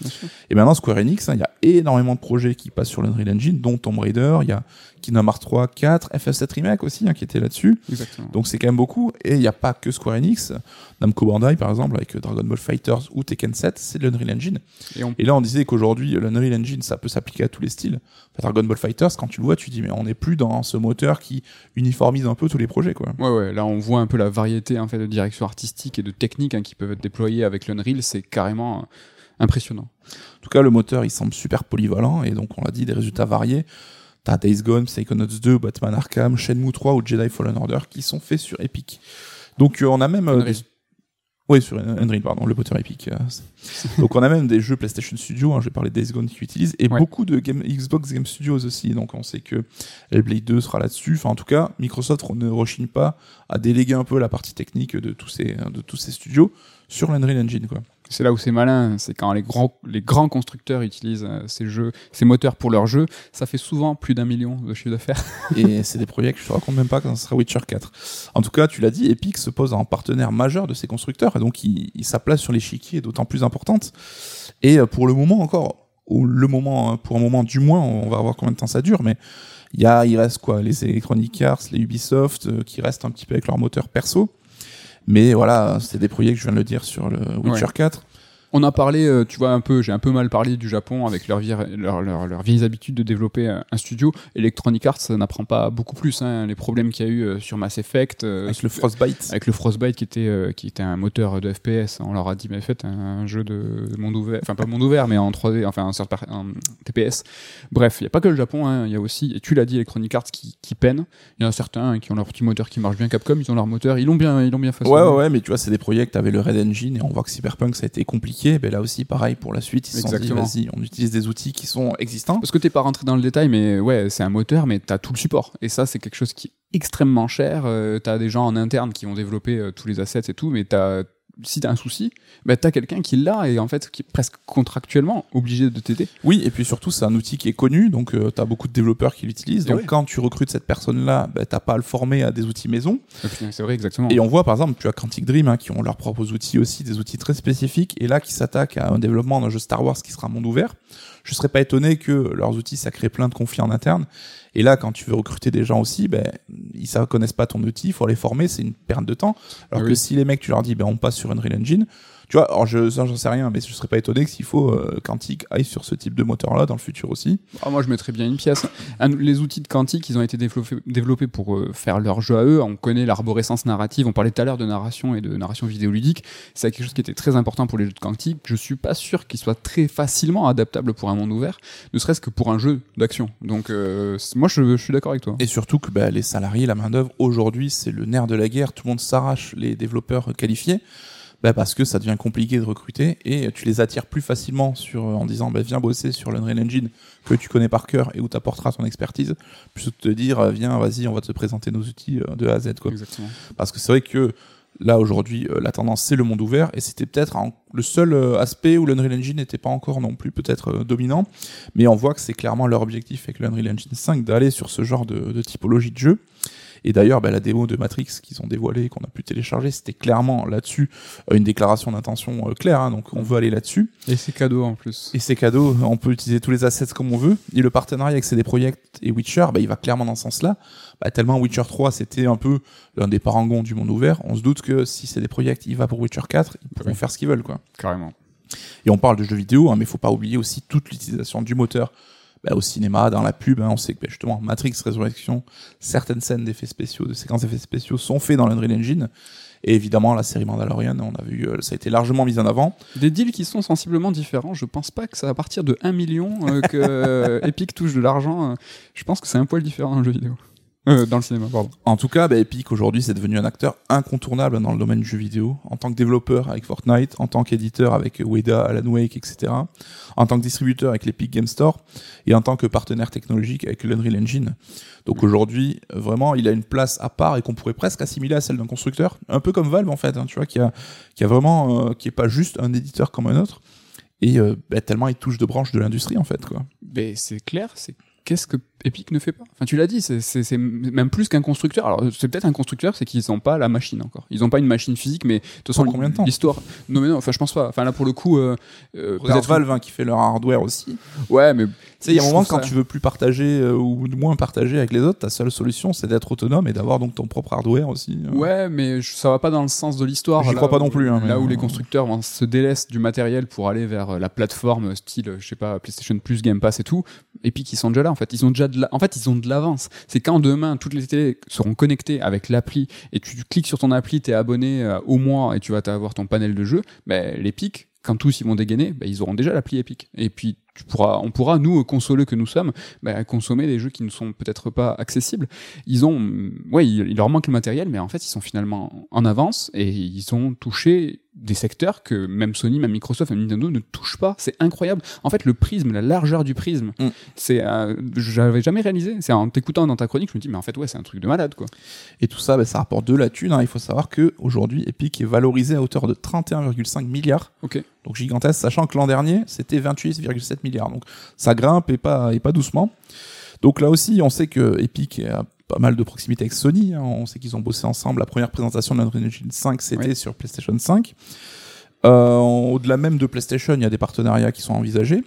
Et maintenant Square Enix hein, il y a énormément de projets qui passent sur l'Unreal Engine dont Tomb Raider il y a Kingdom Hearts 3 4 FF7 Remake aussi hein, qui était là-dessus. Donc c'est quand même beaucoup. Et il n'y a pas que Square Enix. Namco Bandai par exemple avec Dragon Ball Fighters ou Tekken 7 c'est de l'Unreal Engine. Et, on... et, là on disait qu'aujourd'hui l'Unreal Engine ça peut s'appliquer à tous les styles. Dragon Ball Fighters quand tu le vois tu dis mais on n'est plus dans ce moteur qui uniformise un peu tous les projets quoi. Ouais ouais là on voit un peu la variété en fait de direction artistique et de techniques hein, qui peuvent être déployées avec l'Unreal, c'est carrément euh, impressionnant. En tout cas, le moteur, il semble super polyvalent et donc on l'a dit, des résultats variés. T'as Days Gone, Psychonauts 2, Batman Arkham, Shenmue 3 ou Jedi Fallen Order qui sont faits sur Epic. Donc euh, on a même euh, des... Oui, sur Unreal, pardon, le moteur Epic. donc on a même des jeux PlayStation Studio, hein, j'ai parlé Days Gone qui utilisent, et ouais. beaucoup de game, Xbox Game Studios aussi. Donc on sait que Hellblade 2 sera là-dessus. Enfin, en tout cas, Microsoft ne rechigne pas à déléguer un peu la partie technique de tous ces, de tous ces studios sur l'Unreal Engine. Quoi. C'est là où c'est malin, c'est quand les grands, les grands constructeurs utilisent euh, ces jeux, ces moteurs pour leurs jeux, ça fait souvent plus d'un million de chiffre d'affaires. et c'est des projets que je te raconte même pas quand ce sera Witcher 4. En tout cas, tu l'as dit, Epic se pose en partenaire majeur de ces constructeurs, et donc sa place sur l'échiquier est d'autant plus importante. Et euh, pour le moment encore, ou le moment, pour un moment du moins, on va voir combien de temps ça dure, mais il y a, il reste quoi, les Electronic Arts, les Ubisoft, euh, qui restent un petit peu avec leur moteur perso. Mais voilà, c'est des projets que je viens de le dire sur le Witcher ouais. 4. On a parlé, euh, tu vois, un peu, j'ai un peu mal parlé du Japon avec leur, leur, leur, leur vieilles habitudes de développer un studio. Electronic Arts n'apprend pas beaucoup plus. Hein, les problèmes qu'il y a eu euh, sur Mass Effect. Euh, avec le Frostbite. Avec le Frostbite qui était, euh, qui était un moteur de FPS. On leur a dit, mais faites un, jeu de monde ouvert. Enfin, pas monde ouvert, mais en 3D, enfin, un, un TPS. Bref, il n'y a pas que le Japon. Hein, il y a aussi, et tu l'as dit, Electronic Arts qui, qui peine. Il y en a certains hein, qui ont leur petit moteur qui marche bien. Capcom, ils ont leur moteur. Ils l'ont bien, ils l'ont bien façonné. Ouais, ouais, mais tu vois, c'est des projets que avais le Red Engine et on voit que Cyberpunk, ça a été compliqué. Ben là aussi, pareil pour la suite. Ils se sont dit, vas-y, on utilise des outils qui sont existants. Parce que t'es pas rentré dans le détail, mais ouais, c'est un moteur, mais t'as tout le support. Et ça, c'est quelque chose qui est extrêmement cher. Euh, t'as des gens en interne qui vont développer euh, tous les assets et tout, mais t'as si t'as un souci, bah t'as quelqu'un qui l'a et en fait qui est presque contractuellement obligé de t'aider. Oui, et puis surtout c'est un outil qui est connu, donc euh, t'as beaucoup de développeurs qui l'utilisent. Donc ouais. quand tu recrutes cette personne-là, bah, t'as pas à le former à des outils maison. C'est vrai, exactement. Et on voit par exemple, tu as Quantic Dream hein, qui ont leurs propres outils aussi, des outils très spécifiques, et là qui s'attaquent à un développement d'un jeu Star Wars qui sera monde ouvert. Je serais pas étonné que leurs outils ça crée plein de conflits en interne. Et là, quand tu veux recruter des gens aussi, ben, ils ne connaissent pas ton outil, il faut les former, c'est une perte de temps. Alors oui. que si les mecs, tu leur dis, ben, on passe sur Unreal Engine, tu vois, alors je, ça, j'en sais rien, mais je serais pas étonné que s'il faut, euh, Quantic aille sur ce type de moteur-là dans le futur aussi. Ah, moi, je mettrais bien une pièce. Un, les outils de Quantic, ils ont été développés, développés pour euh, faire leur jeu à eux. On connaît l'arborescence narrative. On parlait tout à l'heure de narration et de narration vidéoludique. C'est quelque chose qui était très important pour les jeux de Quantic. Je suis pas sûr qu'il soit très facilement adaptable pour un monde ouvert, ne serait-ce que pour un jeu d'action. Donc, euh, moi, je, je suis d'accord avec toi. Et surtout que bah, les salariés, la main-d'œuvre, aujourd'hui, c'est le nerf de la guerre. Tout le monde s'arrache les développeurs qualifiés bah parce que ça devient compliqué de recruter et tu les attires plus facilement sur en disant bah viens bosser sur l'Unreal Engine que tu connais par cœur et où tu apporteras ton expertise plutôt que de te dire viens vas-y on va te présenter nos outils de A à Z quoi. Exactement. Parce que c'est vrai que là aujourd'hui la tendance c'est le monde ouvert et c'était peut-être le seul aspect où l'Unreal Engine n'était pas encore non plus peut-être dominant mais on voit que c'est clairement leur objectif avec l'Unreal Engine 5 d'aller sur ce genre de, de typologie de jeu Et d'ailleurs, bah, la démo de Matrix qu'ils ont dévoilée, qu'on a pu télécharger, c'était clairement là-dessus euh, une déclaration d'intention euh, claire. hein, donc on veut aller là-dessus. Et c'est cadeau en plus. Et c'est cadeau, on peut utiliser tous les assets comme on veut. Et le partenariat avec CD Projekt et Witcher, bah, il va clairement dans ce sens-là. Bah, tellement Witcher 3, c'était un peu l'un des parangons du monde ouvert. On se doute que si CD Projekt il va pour Witcher 4, ils pourront Oui. faire ce qu'ils veulent, quoi. Carrément. Et on parle de jeux vidéo, hein, mais faut pas oublier aussi toute l'utilisation du moteur bah, au cinéma, dans la pub. hein, on sait que bah, justement Matrix Resurrection, certaines scènes d'effets spéciaux, de séquences d'effets spéciaux sont faits dans l'Unreal Engine. Et évidemment, la série Mandalorian, on a vu, euh, ça a été largement mis en avant. Des deals qui sont sensiblement différents. Je pense pas que c'est à partir de 1 million euh, que euh, Epic touche de l'argent. Je pense que c'est un poil différent dans le jeu vidéo. Euh, dans le cinéma, pardon. En tout cas, bah, Epic aujourd'hui, c'est devenu un acteur incontournable dans le domaine du jeu vidéo, en tant que développeur avec Fortnite, en tant qu'éditeur avec Ueda, Alan Wake, etc., en tant que distributeur avec l'Epic Game Store, et en tant que partenaire technologique avec l'Unreal Engine. Donc aujourd'hui, euh, vraiment, il a une place à part et qu'on pourrait presque assimiler à celle d'un constructeur, un peu comme Valve en fait, hein, tu vois, qui a, qui a vraiment, euh, qui est pas juste un éditeur comme un autre, et euh, bah, tellement il touche de branches de l'industrie en fait, quoi. C'est clair, c'est qu'est-ce que Epic ne fait pas? Enfin, tu l'as dit, c'est- même plus qu'un constructeur. Alors, c'est peut-être un constructeur, c'est qu'ils n'ont pas la machine encore. Ils n'ont pas une machine physique, mais de toute façon, Pour combien de temps? l'histoire. Non, mais non, enfin, je pense pas. Enfin, là, pour le coup, euh, euh, Regarde Valve hein, qui fait leur hardware aussi. Ouais, mais Tu sais, il y a un Je moment quand ça- tu veux plus partager euh, ou moins partager avec les autres, ta seule solution c'est d'être autonome et d'avoir donc ton propre hardware aussi. euh. Ouais, mais je- ça va pas dans le sens de l'histoire. J'y Là crois pas où- non plus, hein, là où les constructeurs se délaissent du matériel pour aller vers la plateforme style, je sais pas, PlayStation Plus, Game Pass et tout. Et puis ils sont déjà là, fait. Ils ont déjà de la... en fait, ils ont de l'avance. C'est quand demain toutes les télés seront connectées avec l'appli et tu cliques sur ton appli, t'es abonné euh, au mois et tu vas avoir ton panel de jeux. Ben l'Epic, quand tous ils vont dégainer, ben, ils auront déjà l'appli Epic. Et puis tu pourras, on pourra nous consoleux que nous sommes, ben, consommer des jeux qui ne sont peut-être pas accessibles ils ont, ouais, il leur manque le matériel, mais en fait, ils sont finalement en avance et ils ont touché des secteurs que même Sony, même Microsoft, même Nintendo ne touchent pas. C'est incroyable. En fait, le prisme, la largeur du prisme, Mm. c'est, euh, j'avais jamais réalisé. C'est en t'écoutant dans ta chronique, je me dis, mais en fait, ouais, c'est un truc de malade, quoi. Et tout ça, bah, ça rapporte de la thune. hein. Il faut savoir que aujourd'hui, Epic est valorisé à hauteur de 31,5 milliards. Ok. Donc gigantesque, sachant que l'an dernier, c'était 28,7 milliards. Donc ça grimpe et pas, et pas doucement. Donc là aussi, on sait que Epic a pas mal de proximité avec Sony. hein. On sait qu'ils ont bossé ensemble. La première présentation de l'Unreal Engine 5, c'était Ouais. sur PlayStation 5. Euh, Au-delà même de PlayStation, il y a des partenariats qui sont envisagés.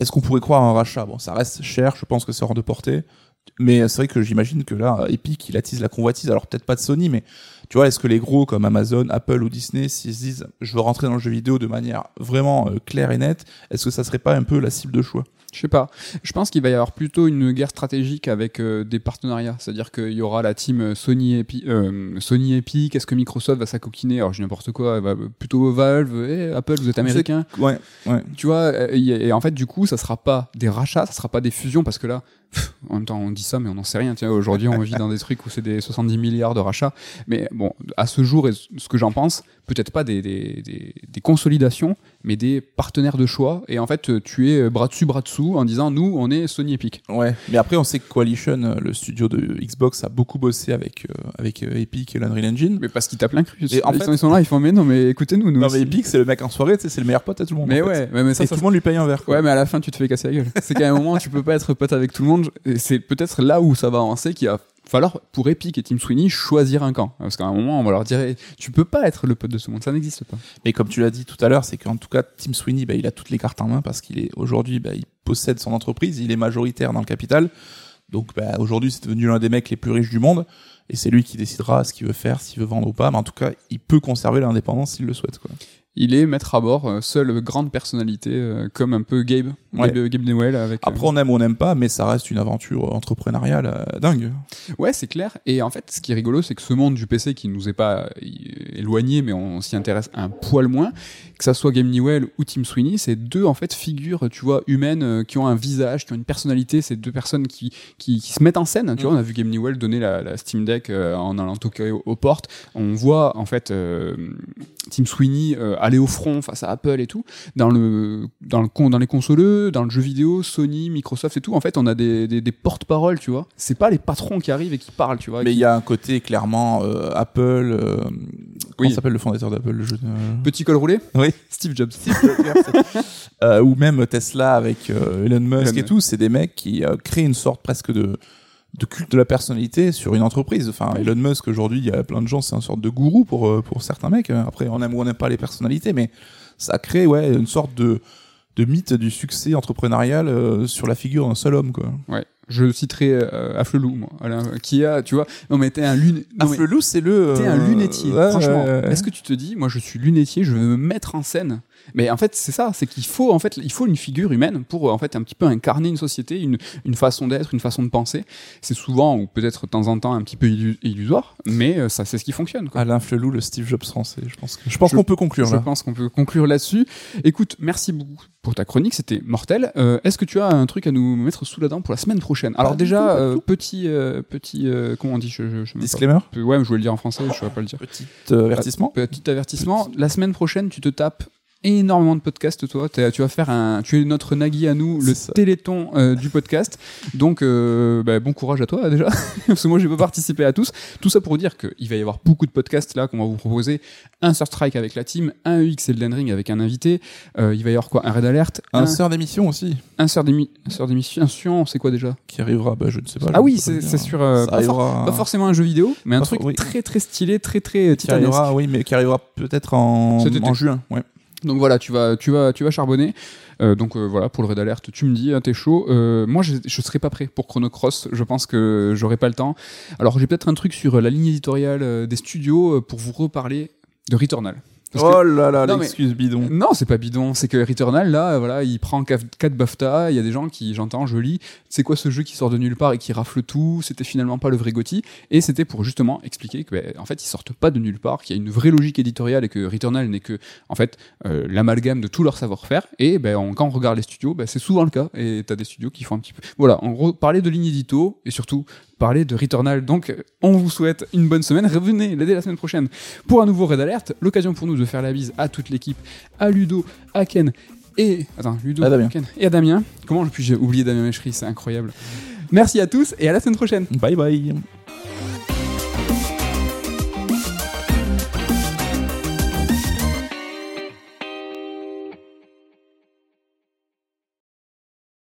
Est-ce qu'on pourrait croire à un rachat? Bon, ça reste cher, je pense que c'est hors de portée. Mais c'est vrai que j'imagine que là, Epic, il attise la convoitise. Alors peut-être pas de Sony, mais tu vois, est-ce que les gros comme Amazon, Apple ou Disney, s'ils se disent, je veux rentrer dans le jeu vidéo de manière vraiment euh, claire et nette, est-ce que ça serait pas un peu la cible de choix? Je sais pas. Je pense qu'il va y avoir plutôt une guerre stratégique avec euh, des partenariats. C'est-à-dire qu'il y aura la team Sony Epic, euh, Sony Epic. Est-ce que Microsoft va s'acoquiner? Alors, je n'importe quoi. va plutôt Valve. Et Apple, vous êtes américain. Ouais, ouais. Tu vois, euh, y- et en fait, du coup, ça sera pas des rachats, ça sera pas des fusions, parce que là, pff, en même temps, on dit ça, mais on n'en sait rien. Tiens, aujourd'hui, on vit dans des trucs où c'est des 70 milliards de rachats. Mais bon, à ce jour, et ce que j'en pense, peut-être pas des, des, des, des consolidations, mais des partenaires de choix. Et en fait, tu es bras dessus, bras dessous, en disant, nous, on est Sony Epic. Ouais, mais après on sait que Coalition, euh, le studio de Xbox, a beaucoup bossé avec euh, avec euh, Epic et l'Unreal Engine. Mais parce qu'ils tapent l'incru. Et en ils, fait- sont, ils sont là, ils font, mais non, mais écoutez-nous, nous. Non mais Epic, c'est le mec en soirée, c'est le meilleur pote à tout le monde. Mais ouais, mais, mais ça, et ça tout le monde lui paye un verre. quoi. Ouais, mais à la fin, tu te fais casser la gueule. C'est qu'à un moment, tu peux pas être pote avec tout le monde. Et c'est peut-être là où ça va avancer qu'il va falloir, pour Epic et Team Sweeney, choisir un camp. Parce qu'à un moment, on va leur dire, eh, tu peux pas être le pote de ce monde. Ça n'existe pas. Mais comme tu l'as dit tout à l'heure, c'est qu'en tout cas, Tim Sweeney, bah, il a toutes les cartes en main parce qu'il est aujourd'hui, bah, il possède son entreprise, il est majoritaire dans le capital. Donc bah, aujourd'hui, c'est devenu l'un des mecs les plus riches du monde. Et c'est lui qui décidera ce qu'il veut faire, s'il veut vendre ou pas. Mais en tout cas, il peut conserver l'indépendance s'il le souhaite. Il est maître à bord, euh, seule grande personnalité, euh, comme un peu Gabe. Ouais. Gabe, Gabe Newell avec. euh, Après, on aime ou on n'aime pas, mais ça reste une aventure entrepreneuriale dingue. Ouais, c'est clair. Et en fait, ce qui est rigolo, c'est que ce monde du PC qui nous est pas éloigné, mais on s'y intéresse un poil moins, que ça soit Game Newell ou Tim Sweeney, c'est deux en fait figures, tu vois, humaines, qui ont un visage, qui ont une personnalité. C'est deux personnes qui, qui, qui se mettent en scène. Tu Mm. vois, on a vu Game Newell donner la, la Steam Deck en allant toquer aux, aux portes. On voit en fait euh, Tim Sweeney euh, aller au front face à Apple et tout. Dans le dans le dans les consoleux, dans le jeu vidéo, Sony, Microsoft et tout. En fait, on a des, des, des porte-paroles, tu vois. C'est pas les patrons qui arrivent et qui parlent, tu vois. Mais qui- il y a un côté clairement euh, Apple. Euh, comment Oui. s'appelle le fondateur d'Apple le jeu de- Petit col roulé Oui. Steve Jobs. Euh, ou même Tesla avec euh, Elon Musk Elon et tout, c'est des mecs qui créent une sorte presque de de culte de la personnalité sur une entreprise. Enfin, Elon Musk aujourd'hui, il y a plein de gens, c'est une sorte de gourou pour euh, pour certains mecs. Après, on aime ou on n'aime pas les personnalités, mais ça crée ouais une sorte de de mythe du succès entrepreneurial euh, sur la figure d'un seul homme quoi. Ouais. Je citerai euh, Afflelou, moi, Alain, qui a, tu vois, non mais t'es un mais c'est le. t'es un euh, lunetier. ouais, Franchement, ouais, ouais. est-ce que tu te dis, moi je suis lunetier, je veux me mettre en scène. Mais en fait, c'est ça, c'est qu'il faut en fait, il faut une figure humaine pour en fait un petit peu incarner une société, une, une façon d'être, une façon de penser. C'est souvent ou peut-être de temps en temps un petit peu illu- illusoire, mais euh, ça, c'est ce qui fonctionne. Quoi. Alain Flelou, le Steve Jobs français. Je pense que je pense qu'on peut conclure Je là. pense qu'on peut conclure là-dessus. Écoute, merci beaucoup pour ta chronique, c'était mortel. Euh, Est-ce que tu as un truc à nous mettre sous la dent pour la semaine prochaine? Alors Pas déjà, tout, euh, petit, euh, petit, euh, comment on dit je, je, je Disclaimer. pas. Ouais, mais je voulais le dire en français, je ne saurais pas le dire. Petit euh, avertissement. Petit avertissement. La semaine prochaine, tu te tapes énormément de podcasts, toi. T'es- Tu vas faire un, tu es notre Nagui à nous, le C'est ça. téléthon euh, du podcast. Donc, euh, bah, bon courage à toi déjà, parce que moi, je vais pas participer à tous. Tout ça pour dire qu'il va y avoir beaucoup de podcasts là qu'on va vous proposer. Un Sur Strike avec la team, un EX Elden Ring avec un invité. Euh, il va y avoir quoi? Un Red Alert, Un un, sœur d'émission aussi un Sœur d'émi- un Sœur d'émission. C'est quoi déjà? Qui arrivera. Bah, je ne sais pas. Ah je oui, peux pas c'est dire. c'est sur euh, Ça pas, for- arrivera. pas forcément un jeu vidéo, mais un Pas truc for- oui. très très stylé, très très euh, Qui titanesque. arrivera, oui, mais qui arrivera peut-être en, Cet été. en juin. Ouais. Donc voilà, tu vas, tu vas, tu vas charbonner. Euh, donc euh, voilà, pour le raid alert, tu me dis, hein, t'es chaud. Euh, moi, je, je serai pas prêt pour Chrono Cross. Je pense que j'aurai pas le temps. Alors j'ai peut-être un truc sur la ligne éditoriale des studios pour vous reparler de Returnal. Oh là là, l'excuse bidon. non, c'est pas bidon. C'est que Returnal, là, voilà, il prend 4 BAFTA. Il y a des gens qui, j'entends, je lis, c'est quoi ce jeu qui sort de nulle part et qui rafle tout C'était finalement pas le vrai Gotti. Et c'était pour justement expliquer que, ben, en fait, ils sortent pas de nulle part, qu'il y a une vraie logique éditoriale et que Returnal n'est que, en fait, euh, l'amalgame de tout leur savoir-faire. Et ben, quand on regarde les studios, ben, c'est souvent le cas. Et t'as des studios qui font un petit peu. Voilà, en gros, parler de ligne édito et surtout parler de Returnal. Donc, on vous souhaite une bonne semaine. Revenez dès la semaine prochaine pour un nouveau Red Alert. L'occasion pour nous de faire la bise à toute l'équipe, à Ludo, à Ken et. Attends, Ludo, À Damien. Ken et à Damien. Comment puis-je oublier Damien Méchery C'est incroyable. Merci à tous et à la semaine prochaine. Bye bye.